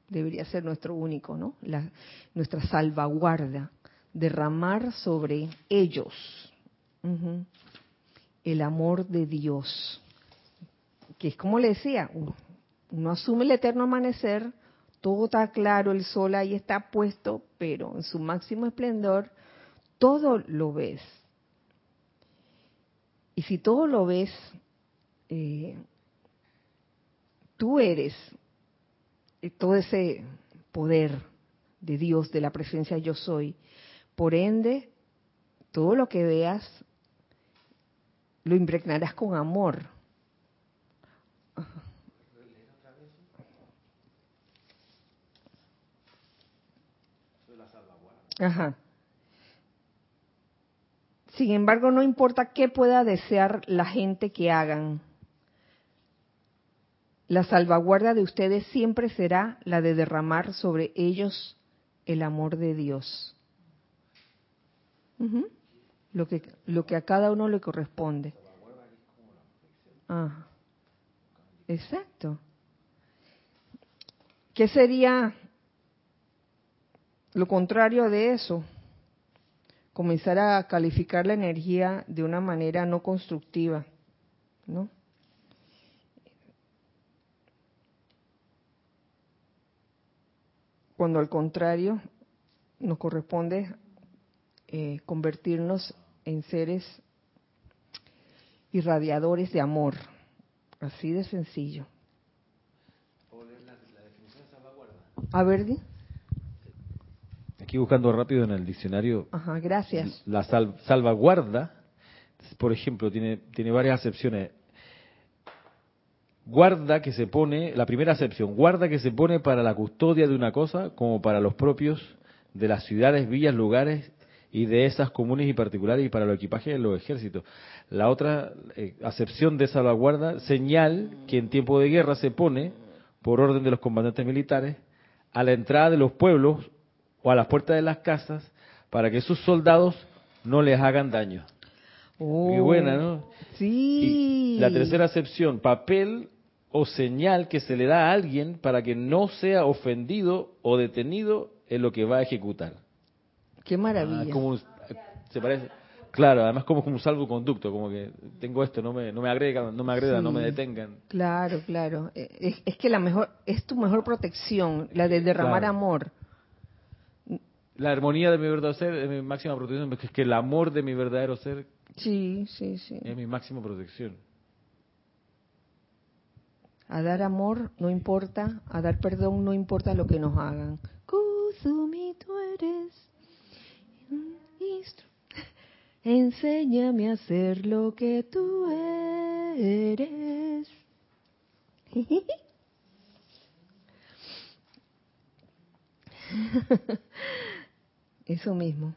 [SPEAKER 1] debería ser nuestro único, ¿no? La, nuestra salvaguarda, derramar sobre ellos el amor de Dios. Que es como le decía, uno asume el eterno amanecer, todo está claro, el sol ahí está puesto, pero en su máximo esplendor, todo lo ves. Y si todo lo ves, eh, tú eres todo ese poder de Dios, de la presencia yo soy. Por ende, todo lo que veas lo impregnarás con amor. Ajá. Sin embargo, no importa qué pueda desear la gente que hagan, la salvaguarda de ustedes siempre será la de derramar sobre ellos el amor de Dios. lo, que, lo que a cada uno le corresponde. Ah, exacto. ¿Qué sería lo contrario de eso? Comenzar a calificar la energía de una manera no constructiva, ¿no? cuando al contrario nos corresponde eh, convertirnos en seres irradiadores de amor. Así de sencillo. A ver,
[SPEAKER 3] Aquí buscando rápido en el diccionario.
[SPEAKER 1] Ajá, gracias.
[SPEAKER 3] La salvaguarda, por ejemplo, tiene, tiene varias acepciones guarda que se pone, la primera acepción, guarda que se pone para la custodia de una cosa como para los propios de las ciudades, villas, lugares y de esas comunes y particulares y para los equipajes de los ejércitos. La otra eh, acepción de salvaguarda, señal que en tiempo de guerra se pone, por orden de los comandantes militares, a la entrada de los pueblos o a las puertas de las casas para que sus soldados no les hagan daño. Muy buena, ¿no?
[SPEAKER 1] Sí.
[SPEAKER 3] la tercera acepción, papel o señal que se le da a alguien para que no sea ofendido o detenido en lo que va a ejecutar.
[SPEAKER 1] Qué maravilla.
[SPEAKER 3] Ah, se parece, claro, además como, como un salvoconducto, como que tengo esto, no me, no me agregan, no me agredan, no me detengan.
[SPEAKER 1] Claro, claro. Eh, es, que la mejor, es tu mejor protección, la de derramar amor.
[SPEAKER 3] La armonía de mi verdadero ser es mi máxima protección, es que el amor de mi verdadero ser
[SPEAKER 1] sí, sí, sí.
[SPEAKER 3] es mi máxima protección.
[SPEAKER 1] A dar amor no importa, a dar perdón no importa lo que nos hagan. Kusumi, tú eres Enséñame a hacer lo que tú eres. Eso mismo.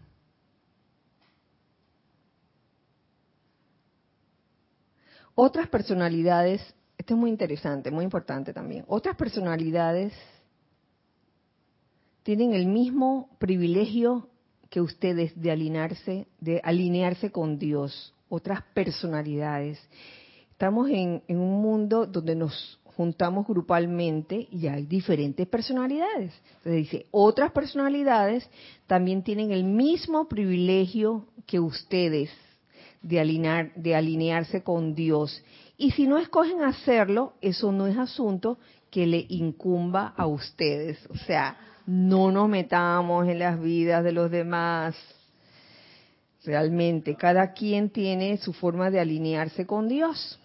[SPEAKER 1] Otras personalidades esto es muy interesante, muy importante también. Otras personalidades tienen el mismo privilegio que ustedes de alinearse, de alinearse con Dios. Otras personalidades. Estamos en, en un mundo donde nos juntamos grupalmente y hay diferentes personalidades. Entonces dice, otras personalidades también tienen el mismo privilegio que ustedes de, alinear, de alinearse con Dios y si no escogen hacerlo, eso no es asunto que le incumba a ustedes. O sea, no nos metamos en las vidas de los demás. Realmente, cada quien tiene su forma de alinearse con Dios.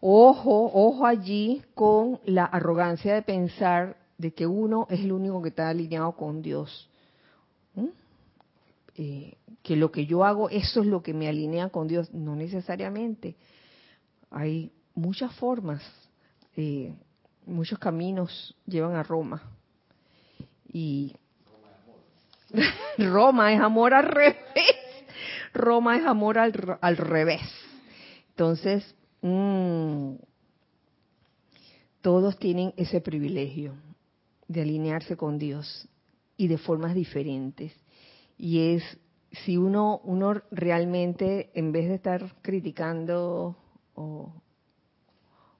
[SPEAKER 1] Ojo, ojo allí con la arrogancia de pensar de que uno es el único que está alineado con Dios. ¿Mm? Eh, que lo que yo hago, eso es lo que me alinea con Dios. No necesariamente. Hay muchas formas, eh, muchos caminos llevan a Roma. Y Roma es amor al revés. Roma es amor al, revés. Entonces, mm, todos tienen ese privilegio de alinearse con Dios y de formas diferentes. Y es, si uno, uno realmente, en vez de estar criticando o,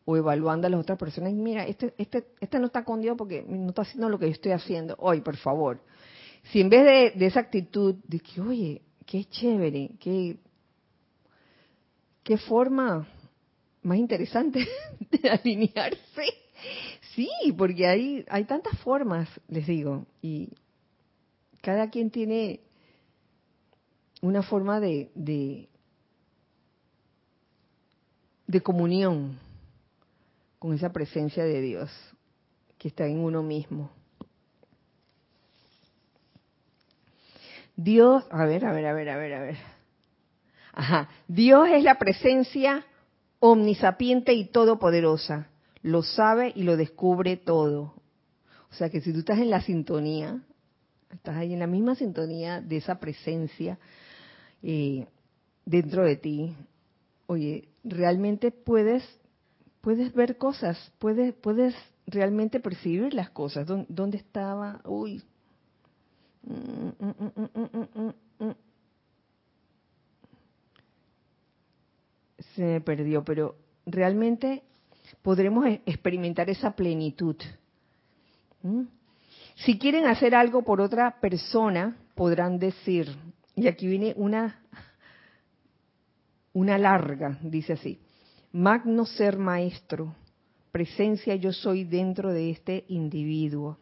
[SPEAKER 1] evaluando a las otras personas. Mira, este, este, este no está con Dios porque no está haciendo lo que yo estoy haciendo. Hoy, por favor. Si en vez de, de esa actitud de que, oye, qué chévere, qué, qué forma más interesante de alinearse. Sí, porque hay, hay tantas formas, les digo, y cada quien tiene una forma de, de comunión con esa presencia de Dios que está en uno mismo. Dios, a ver, a ver, a ver, a ver, a ver. Ajá, Dios es la presencia omnisapiente y todopoderosa. Lo sabe y lo descubre todo. O sea que si tú estás en la sintonía, estás ahí en la misma sintonía de esa presencia, eh, dentro de ti. Oye, realmente puedes puedes ver cosas, puedes puedes realmente percibir las cosas. ¿Dónde, estaba? Uy. Se me perdió, pero realmente podremos e-, experimentar esa plenitud. Si quieren hacer algo por otra persona, podrán decir, y aquí viene una, una larga, dice así, magno ser maestro, presencia yo soy dentro de este individuo.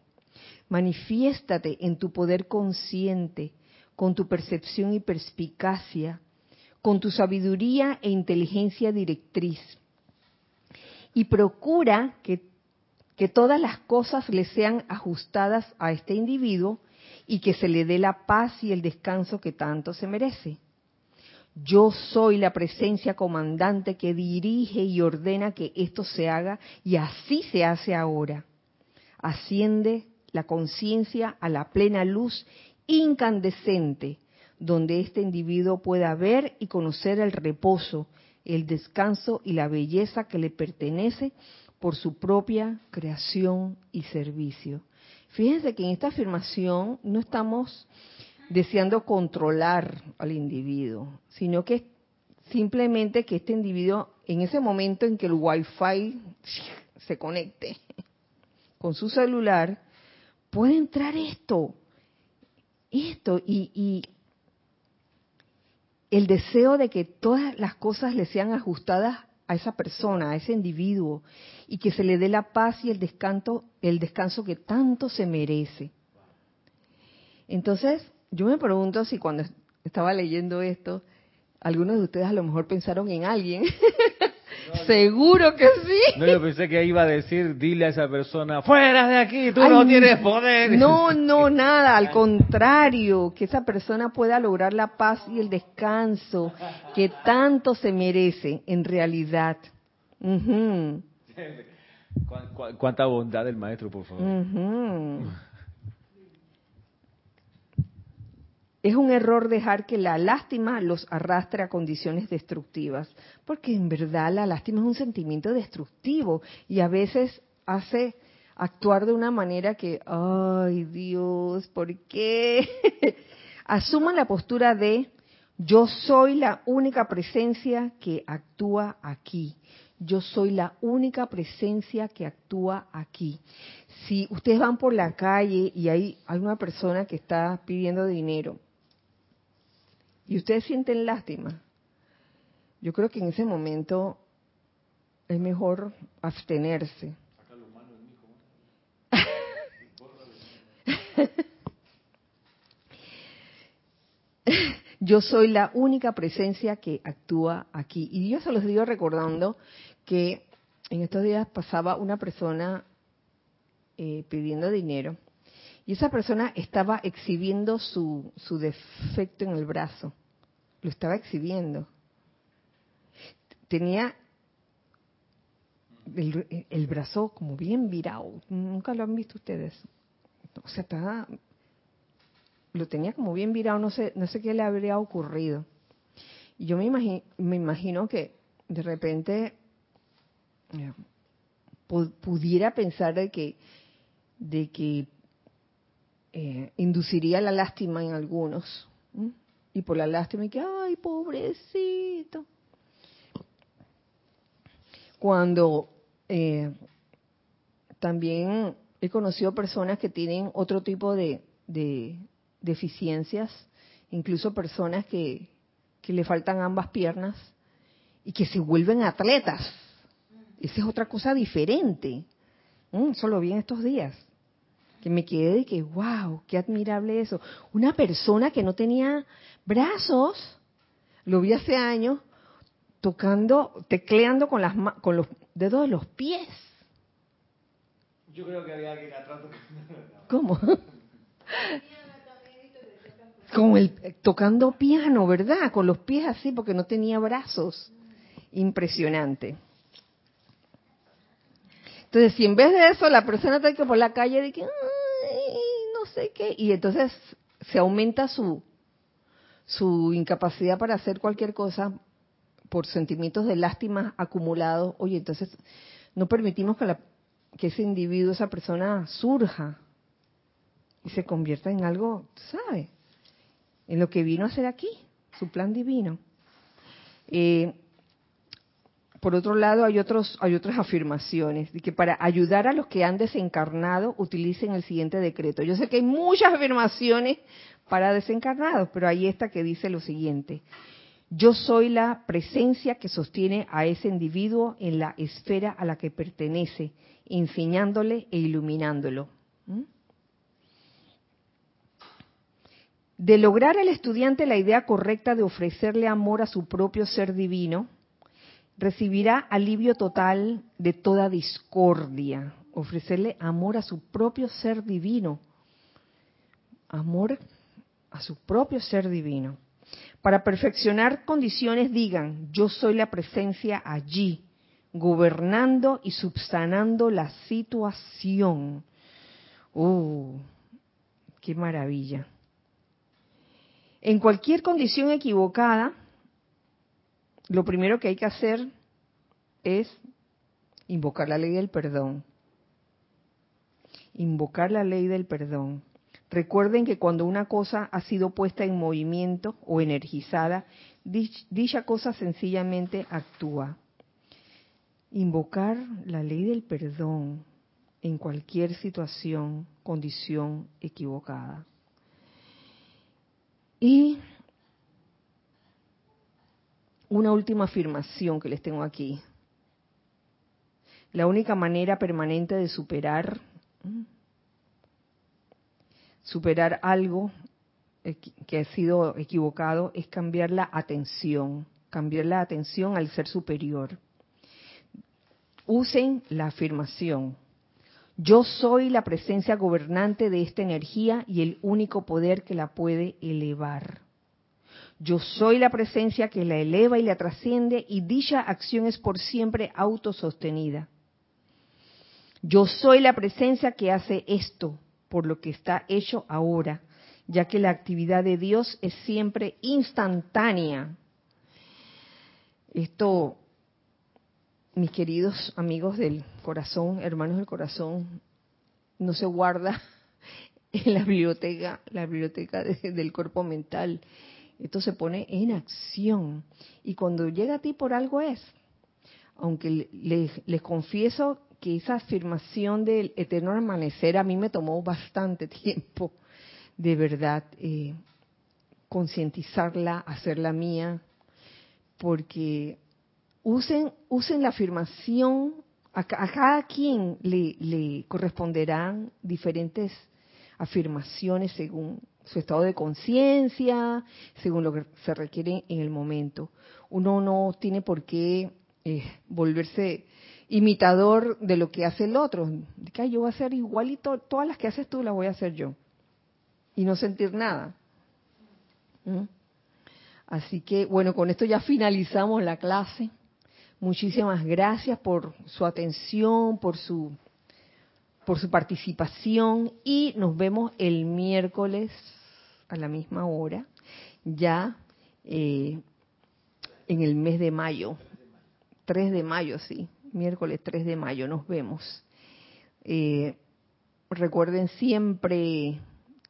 [SPEAKER 1] Manifiéstate en tu poder consciente, con tu percepción y perspicacia, con tu sabiduría e inteligencia directriz. Y procura que, que todas las cosas le sean ajustadas a este individuo y que se le dé la paz y el descanso que tanto se merece. Yo soy la presencia comandante que dirige y ordena que esto se haga y así se hace ahora. Asciende la conciencia a la plena luz incandescente, donde este individuo pueda ver y conocer el reposo, el descanso y la belleza que le pertenece por su propia creación y servicio. Fíjense que en esta afirmación no estamos deseando controlar al individuo, sino que simplemente que este individuo, en ese momento en que el wifi se conecte con su celular, puede entrar esto, esto, y, y el deseo de que todas las cosas le sean ajustadas a esa persona, a ese individuo, y que se le dé la paz y el descanso, el descanso que tanto se merece. Entonces, yo me pregunto si cuando estaba leyendo esto, algunos de ustedes a lo mejor pensaron en alguien. Seguro que sí.
[SPEAKER 3] No, yo pensé que iba a decir, dile a esa persona, fuera de aquí, tú no tienes poder.
[SPEAKER 1] No, no, nada, al contrario, que esa persona pueda lograr la paz y el descanso que tanto se merece en realidad.
[SPEAKER 3] ¿Cuánta bondad del maestro, por favor?
[SPEAKER 1] Es un error dejar que la lástima los arrastre a condiciones destructivas, porque en verdad la lástima es un sentimiento destructivo y a veces hace actuar de una manera que, ay Dios, ¿por qué? Asuman la postura de yo soy la única presencia que actúa aquí. Yo soy la única presencia que actúa aquí. Si ustedes van por la calle y hay alguna persona que está pidiendo dinero, y ustedes sienten lástima, yo creo que en ese momento es mejor abstenerse. yo soy la única presencia que actúa aquí. Y yo se los digo recordando que en estos días pasaba una persona eh, pidiendo dinero y esa persona estaba exhibiendo su, su defecto en el brazo. Lo estaba exhibiendo. Tenía el, brazo como bien virado. Nunca lo han visto ustedes. O sea, estaba, lo tenía como bien virado. No sé, no sé qué le habría ocurrido. Y yo me imagino, me imagino que de repente eh, pudiera pensar de que, de que eh, induciría la lástima en algunos. Y por la lástima, que, ay, pobrecito. Cuando eh, también he conocido personas que tienen otro tipo de, deficiencias, incluso personas que, le faltan ambas piernas y que se vuelven atletas. Esa es otra cosa diferente. Eso lo vi en estos días que me quedé de que, wow, qué admirable eso. Una persona que no tenía brazos, lo vi hace años, tocando, tecleando con, las, con los dedos de los pies.
[SPEAKER 3] Yo creo que había alguien atrás
[SPEAKER 1] ¿Cómo? Con el, tocando piano, ¿verdad? Con los pies así, porque no tenía brazos. Impresionante. Entonces, si en vez de eso la persona está que por la calle de que no sé qué, y entonces se aumenta su su incapacidad para hacer cualquier cosa por sentimientos de lástima acumulados, oye, entonces no permitimos que, la, que ese individuo, esa persona surja y se convierta en algo, ¿sabes? En lo que vino a hacer aquí, su plan divino. Eh, por otro lado, hay, otros, hay otras afirmaciones, de que para ayudar a los que han desencarnado, utilicen el siguiente decreto. Yo sé que hay muchas afirmaciones para desencarnados, pero hay esta que dice lo siguiente. Yo soy la presencia que sostiene a ese individuo en la esfera a la que pertenece, enseñándole e iluminándolo. ¿Mm? De lograr al estudiante la idea correcta de ofrecerle amor a su propio ser divino, recibirá alivio total de toda discordia, ofrecerle amor a su propio ser divino, amor a su propio ser divino. Para perfeccionar condiciones digan, yo soy la presencia allí, gobernando y subsanando la situación. ¡Uh! ¡Qué maravilla! En cualquier condición equivocada, lo primero que hay que hacer es invocar la ley del perdón. Invocar la ley del perdón. Recuerden que cuando una cosa ha sido puesta en movimiento o energizada, dicha cosa sencillamente actúa. Invocar la ley del perdón en cualquier situación, condición equivocada. Y una última afirmación que les tengo aquí. La única manera permanente de superar superar algo que ha sido equivocado es cambiar la atención, cambiar la atención al ser superior. Usen la afirmación. Yo soy la presencia gobernante de esta energía y el único poder que la puede elevar. Yo soy la presencia que la eleva y la trasciende y dicha acción es por siempre autosostenida. Yo soy la presencia que hace esto por lo que está hecho ahora, ya que la actividad de Dios es siempre instantánea. Esto, mis queridos amigos del corazón, hermanos del corazón, no se guarda en la biblioteca, la biblioteca del cuerpo mental esto se pone en acción. Y cuando llega a ti por algo es. Aunque les, confieso que esa afirmación del eterno amanecer a mí me tomó bastante tiempo, de verdad, eh, concientizarla, hacerla mía, porque usen, usen la afirmación, a, a cada quien le, le corresponderán diferentes afirmaciones según su estado de conciencia, según lo que se requiere en el momento. Uno no tiene por qué eh, volverse imitador de lo que hace el otro. Que yo voy a hacer igualito, todas las que haces tú las voy a hacer yo. Y no sentir nada. ¿Mm? Así que, bueno, con esto ya finalizamos la clase. Muchísimas gracias por su atención, por su por su participación y nos vemos el miércoles a la misma hora, ya eh, en el mes de mayo, 3 de mayo, sí, miércoles 3 de mayo, nos vemos. Eh, recuerden siempre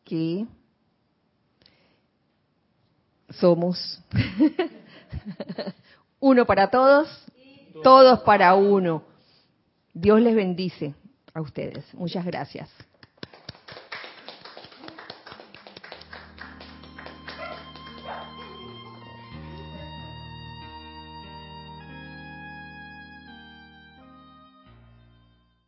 [SPEAKER 1] que somos uno para todos, todos para uno. Dios les bendice a ustedes. Muchas gracias.